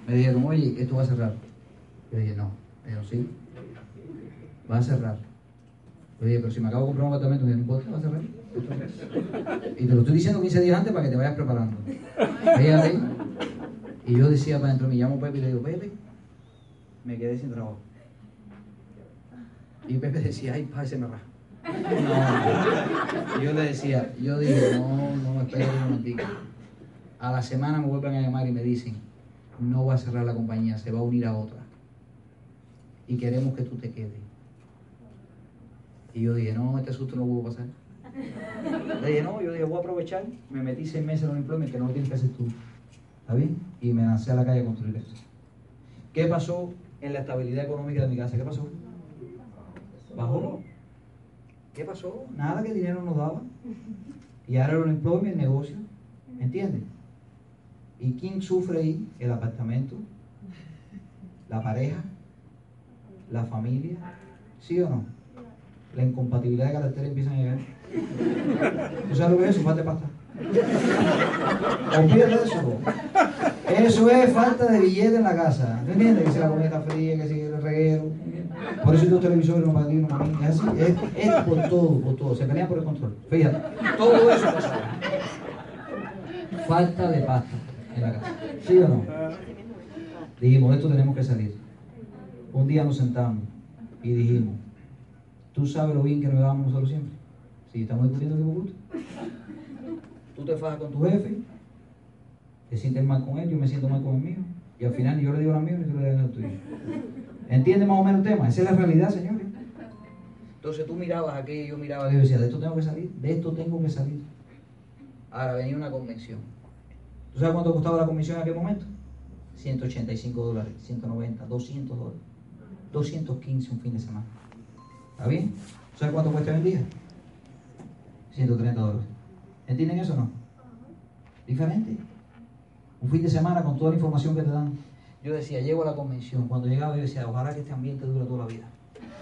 Me dijeron, oye, esto va a cerrar. Yo dije, no. Me dijeron, sí, va a cerrar. Oye, pero si me acabo de comprar un apartamento, no importa, va a cerrar. Y te lo estoy diciendo 15 días antes para que te vayas preparando. Fíjate. Y yo decía para adentro, me llamo Pepe y le digo, Pepe, me quedé sin trabajo. Y Pepe decía, ay, pa, se me raja. No, yo le decía, yo dije, no, no me esperes un momentito. A la semana me vuelven a llamar y me dicen, no va a cerrar la compañía, se va a unir a otra. Y queremos que tú te quedes. Y yo dije, no, este susto no puedo pasar. Le dije, no, yo dije, voy a aprovechar. Me metí seis meses en un employment que no lo tienes que hacer tú. ¿Está bien? Y me lancé a la calle a construir esto. ¿Qué pasó en la estabilidad económica de mi casa? ¿Qué pasó? Bajó. ¿Qué pasó? Nada que dinero nos daba. Y ahora el employment, el negocio. ¿Entiendes? ¿Y quién sufre ahí? El apartamento, la pareja, la familia. ¿Sí o no? La incompatibilidad de carácter empieza a llegar. ¿Tú sabes lo que es eso? Falta de pasta. Olvídate de eso. Eso es falta de billete en la casa. ¿Me entiendes? Que si la comida está fría, que si el reguero. Por eso los televisores no para ti, no. Es así. Es, es por todo, por todo. Se pelean por el control. Fíjate. Todo eso pasa. Falta de pasta en la casa. ¿Sí o no? Dijimos, esto tenemos que salir. Un día nos sentamos y dijimos, ¿tú sabes lo bien que nos llevamos nosotros siempre? Si estamos discutiendo me gusta. Tú te fajas con tu jefe, te sientes mal con él, yo me siento mal con el mío. Y al final yo le digo la mía y tú le dices la tuya. ¿Entiendes más o menos el tema? Esa es la realidad, señores. Entonces tú mirabas aquello, yo miraba aquello y decía, de esto tengo que salir, de esto tengo que salir. Ahora venía una convención. ¿Tú sabes cuánto costaba la convención en aquel momento? 185 dólares, 190, 200 dólares. 215 un fin de semana. ¿Está bien? ¿Tú sabes cuánto cuesta hoy en día? 130 dólares. ¿Entienden eso o no? Diferente. Un fin de semana con toda la información que te dan. Yo decía, llego a la convención. Cuando llegaba yo decía, ojalá que este ambiente dure toda la vida.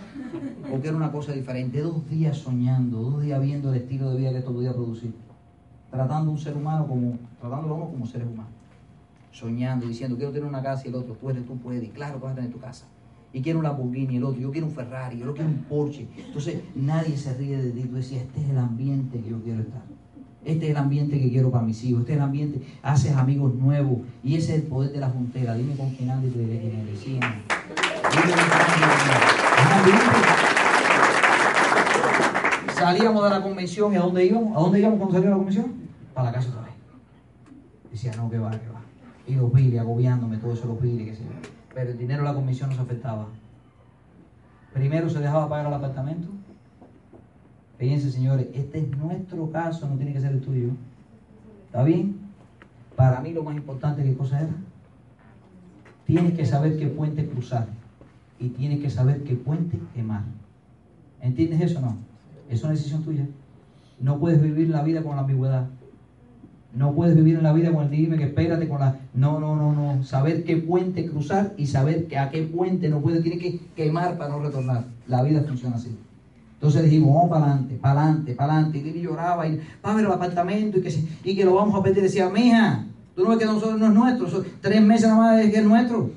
Porque era una cosa diferente. Dos días soñando, dos días viendo el estilo de vida que esto podía producir. Tratando a un ser humano como, tratándolo como seres humanos. Soñando, diciendo, quiero tener una casa y el otro, tú eres, tú puedes. Y claro que vas a tener tu casa. Y quiero un Lamborghini el otro, yo quiero un Ferrari, yo quiero un Porsche. Entonces nadie se ríe de ti. Tú decías, este es el ambiente que yo quiero estar. Este es el ambiente que quiero para mis hijos. Este es el ambiente. Haces amigos nuevos. Y ese es el poder de la juntera. Dime con quién. Sí, Dime con quién andas. Salíamos de la convención y ¿a dónde íbamos? ¿A dónde íbamos cuando de la convención? Para la casa otra vez. Decía, no, que va, que va. Y los pili, agobiándome, todo eso, los qué sé yo. Pero el dinero de la comisión no se afectaba. Primero se dejaba pagar el apartamento. Fíjense, señores, este es nuestro caso, no tiene que ser el tuyo. ¿Está bien? Para mí lo más importante, ¿qué cosa era? Tienes que saber qué puente cruzar y tienes que saber qué puente quemar. ¿Entiendes eso o no? Es una decisión tuya. No puedes vivir la vida con la ambigüedad. No puedes vivir en la vida con el dime que espérate con la. No, no, no, no. Saber qué puente cruzar y saber que a qué puente no puede, tiene que quemar para no retornar. La vida funciona así. Entonces dijimos, vamos para adelante, para adelante, para adelante. Y Lili lloraba y va a ver el apartamento y que, y que lo vamos a perder. Decía, mija, tú no ves que nosotros no es nuestro, son tres meses nada más de que es nuestro.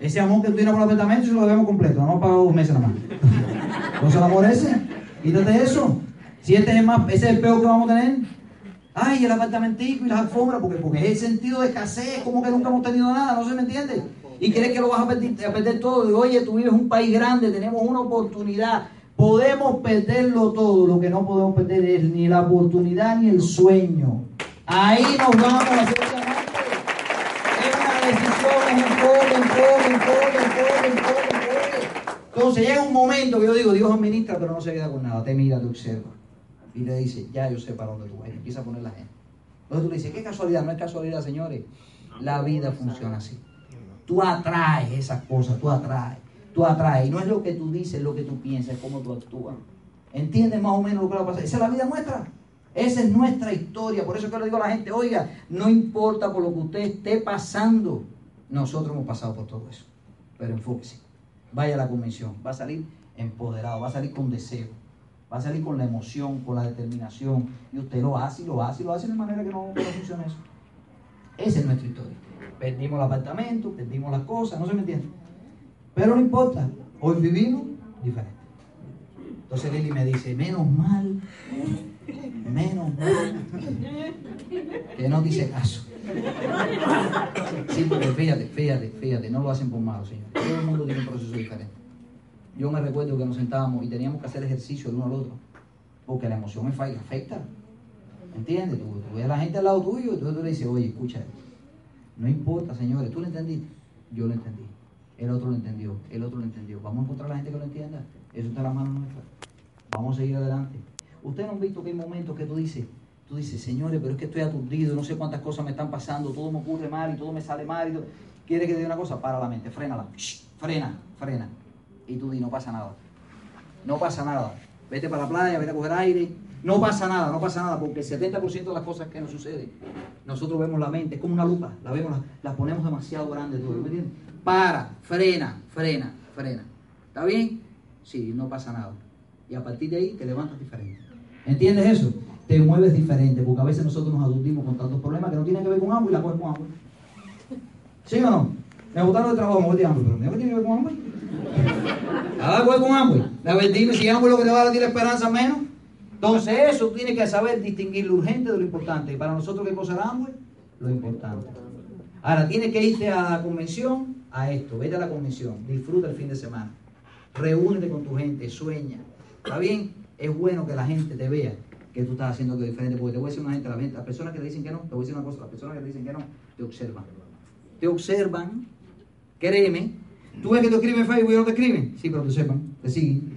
Ese amor que tú tienes por el apartamento, se lo debemos completo, no para dos meses nada más. Entonces el amor ese, quítate eso. Si este es el más, ese es el peor que vamos a tener. Ay, el apartamentico y las alfombras, porque, porque es el sentido de escasez, como que nunca hemos tenido nada, no se me entiende. Y crees que lo vas a perder, todo. Digo, oye, tú vives en un país grande, tenemos una oportunidad. Podemos perderlo todo. Lo que no podemos perder es ni la oportunidad ni el sueño. Ahí nos vamos a hacer. Entonces llega un momento que yo digo, Dios administra, pero no se queda con nada. Te mira, te observa. Y te dice, ya yo sé para dónde tú vas. Y empieza a poner la gente. Entonces tú le dices, ¿qué casualidad? No es casualidad, señores. La vida funciona así. Tú atraes esas cosas, tú atraes. Tú atraes. Y no es lo que tú dices, es lo que tú piensas, es cómo tú actúas. ¿Entiendes más o menos lo que va a pasar? Esa es la vida nuestra. Esa es nuestra historia. Por eso que le digo a la gente, oiga, no importa por lo que usted esté pasando. Nosotros hemos pasado por todo eso. Pero enfóquese. Vaya a la convención. Va a salir empoderado, va a salir con deseo. Va a salir con la emoción, con la determinación. Y usted lo hace y lo hace y lo hace de manera que no, no funciona eso. Esa es nuestra historia. Perdimos el apartamento, perdimos las cosas, no se me entiende. Pero no importa. Hoy vivimos diferente. Entonces Lili me dice, menos mal, menos mal, que no dice caso. Sí, porque fíjate, fíjate, fíjate, no lo hacen por malo, señor. Todo el mundo tiene un proceso diferente. Yo me recuerdo que nos sentábamos y teníamos que hacer ejercicio el uno al otro, porque la emoción me afecta. ¿Entiendes? Tú, tú ves a la gente al lado tuyo y tú, le dices, oye, escucha, no importa, señores, tú lo entendiste, yo lo entendí. El otro lo entendió, el otro lo entendió. Vamos a encontrar a la gente que lo entienda. Eso está en la mano nuestra. Vamos a seguir adelante. Ustedes no han visto que hay momentos que tú dices, tú dices, señores, pero es que estoy aturdido, no sé cuántas cosas me están pasando, todo me ocurre mal y todo me sale mal. Y todo. ¿Quiere que te diga una cosa? Para la mente, frénala. frena, frena. Y tú di, no pasa nada. No pasa nada. Vete para la playa, vete a coger aire. No pasa nada, no pasa nada, porque el 70% de las cosas que nos suceden, nosotros vemos la mente, es como una lupa, la vemos, la, ponemos demasiado grande, ¿me entiendes? Para, frena, frena, frena. ¿Está bien? Sí, no pasa nada. Y a partir de ahí te levantas diferente. ¿Entiendes eso? Te mueves diferente, porque a veces nosotros nos adultimos con tantos problemas que no tienen que ver con hambre y la coges con hambre. ¿Sí o no? Me gustaron el trabajo, me de hambre, pero ¿qué tiene que ver con hambre? Nada ver con hambre. La dime si hambre lo que te va a dar esperanza menos. Entonces eso tiene que saber distinguir lo urgente de lo importante. Y para nosotros, ¿qué cosa es hambre? Lo importante. Ahora, tienes que irte a la convención, a esto, vete a la convención, disfruta el fin de semana, reúnete con tu gente, sueña. ¿Está bien? Es bueno que la gente te vea que tú estás haciendo algo diferente, porque te voy a decir una gente, las personas que te dicen que no, te voy a decir una cosa, las personas que te dicen que no, te observan. Te observan, créeme, tú ves que te escriben en Facebook y no te escriben, sí, pero te sepan, te siguen.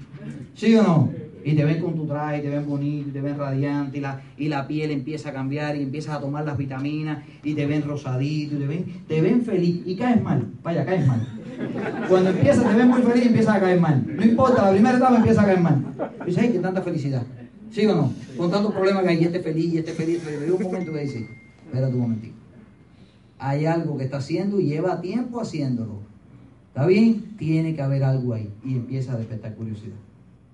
¿Sí o no? y te ven con tu traje, te ven bonito, te ven radiante, y la, y la piel empieza a cambiar, y empiezas a tomar las vitaminas, y te ven rosadito, y te ven, te ven feliz, y caes mal, vaya, caes mal. Cuando empiezas, te ven muy feliz y empiezas a caer mal. No importa, la primera etapa empieza a caer mal. Y dices, ay, qué tanta felicidad. ¿Sí o no? Con tantos problemas que hay, y este feliz, y este feliz, pero hay un momento que dice, espera un momentito. Hay algo que está haciendo y lleva tiempo haciéndolo. ¿Está bien? Tiene que haber algo ahí. Y empieza a despertar curiosidad.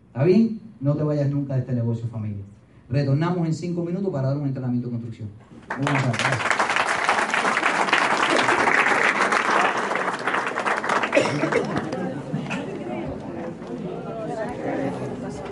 ¿Está bien? No te vayas nunca de este negocio, familia. Retornamos en cinco minutos para dar un entrenamiento de construcción. Buenas tardes.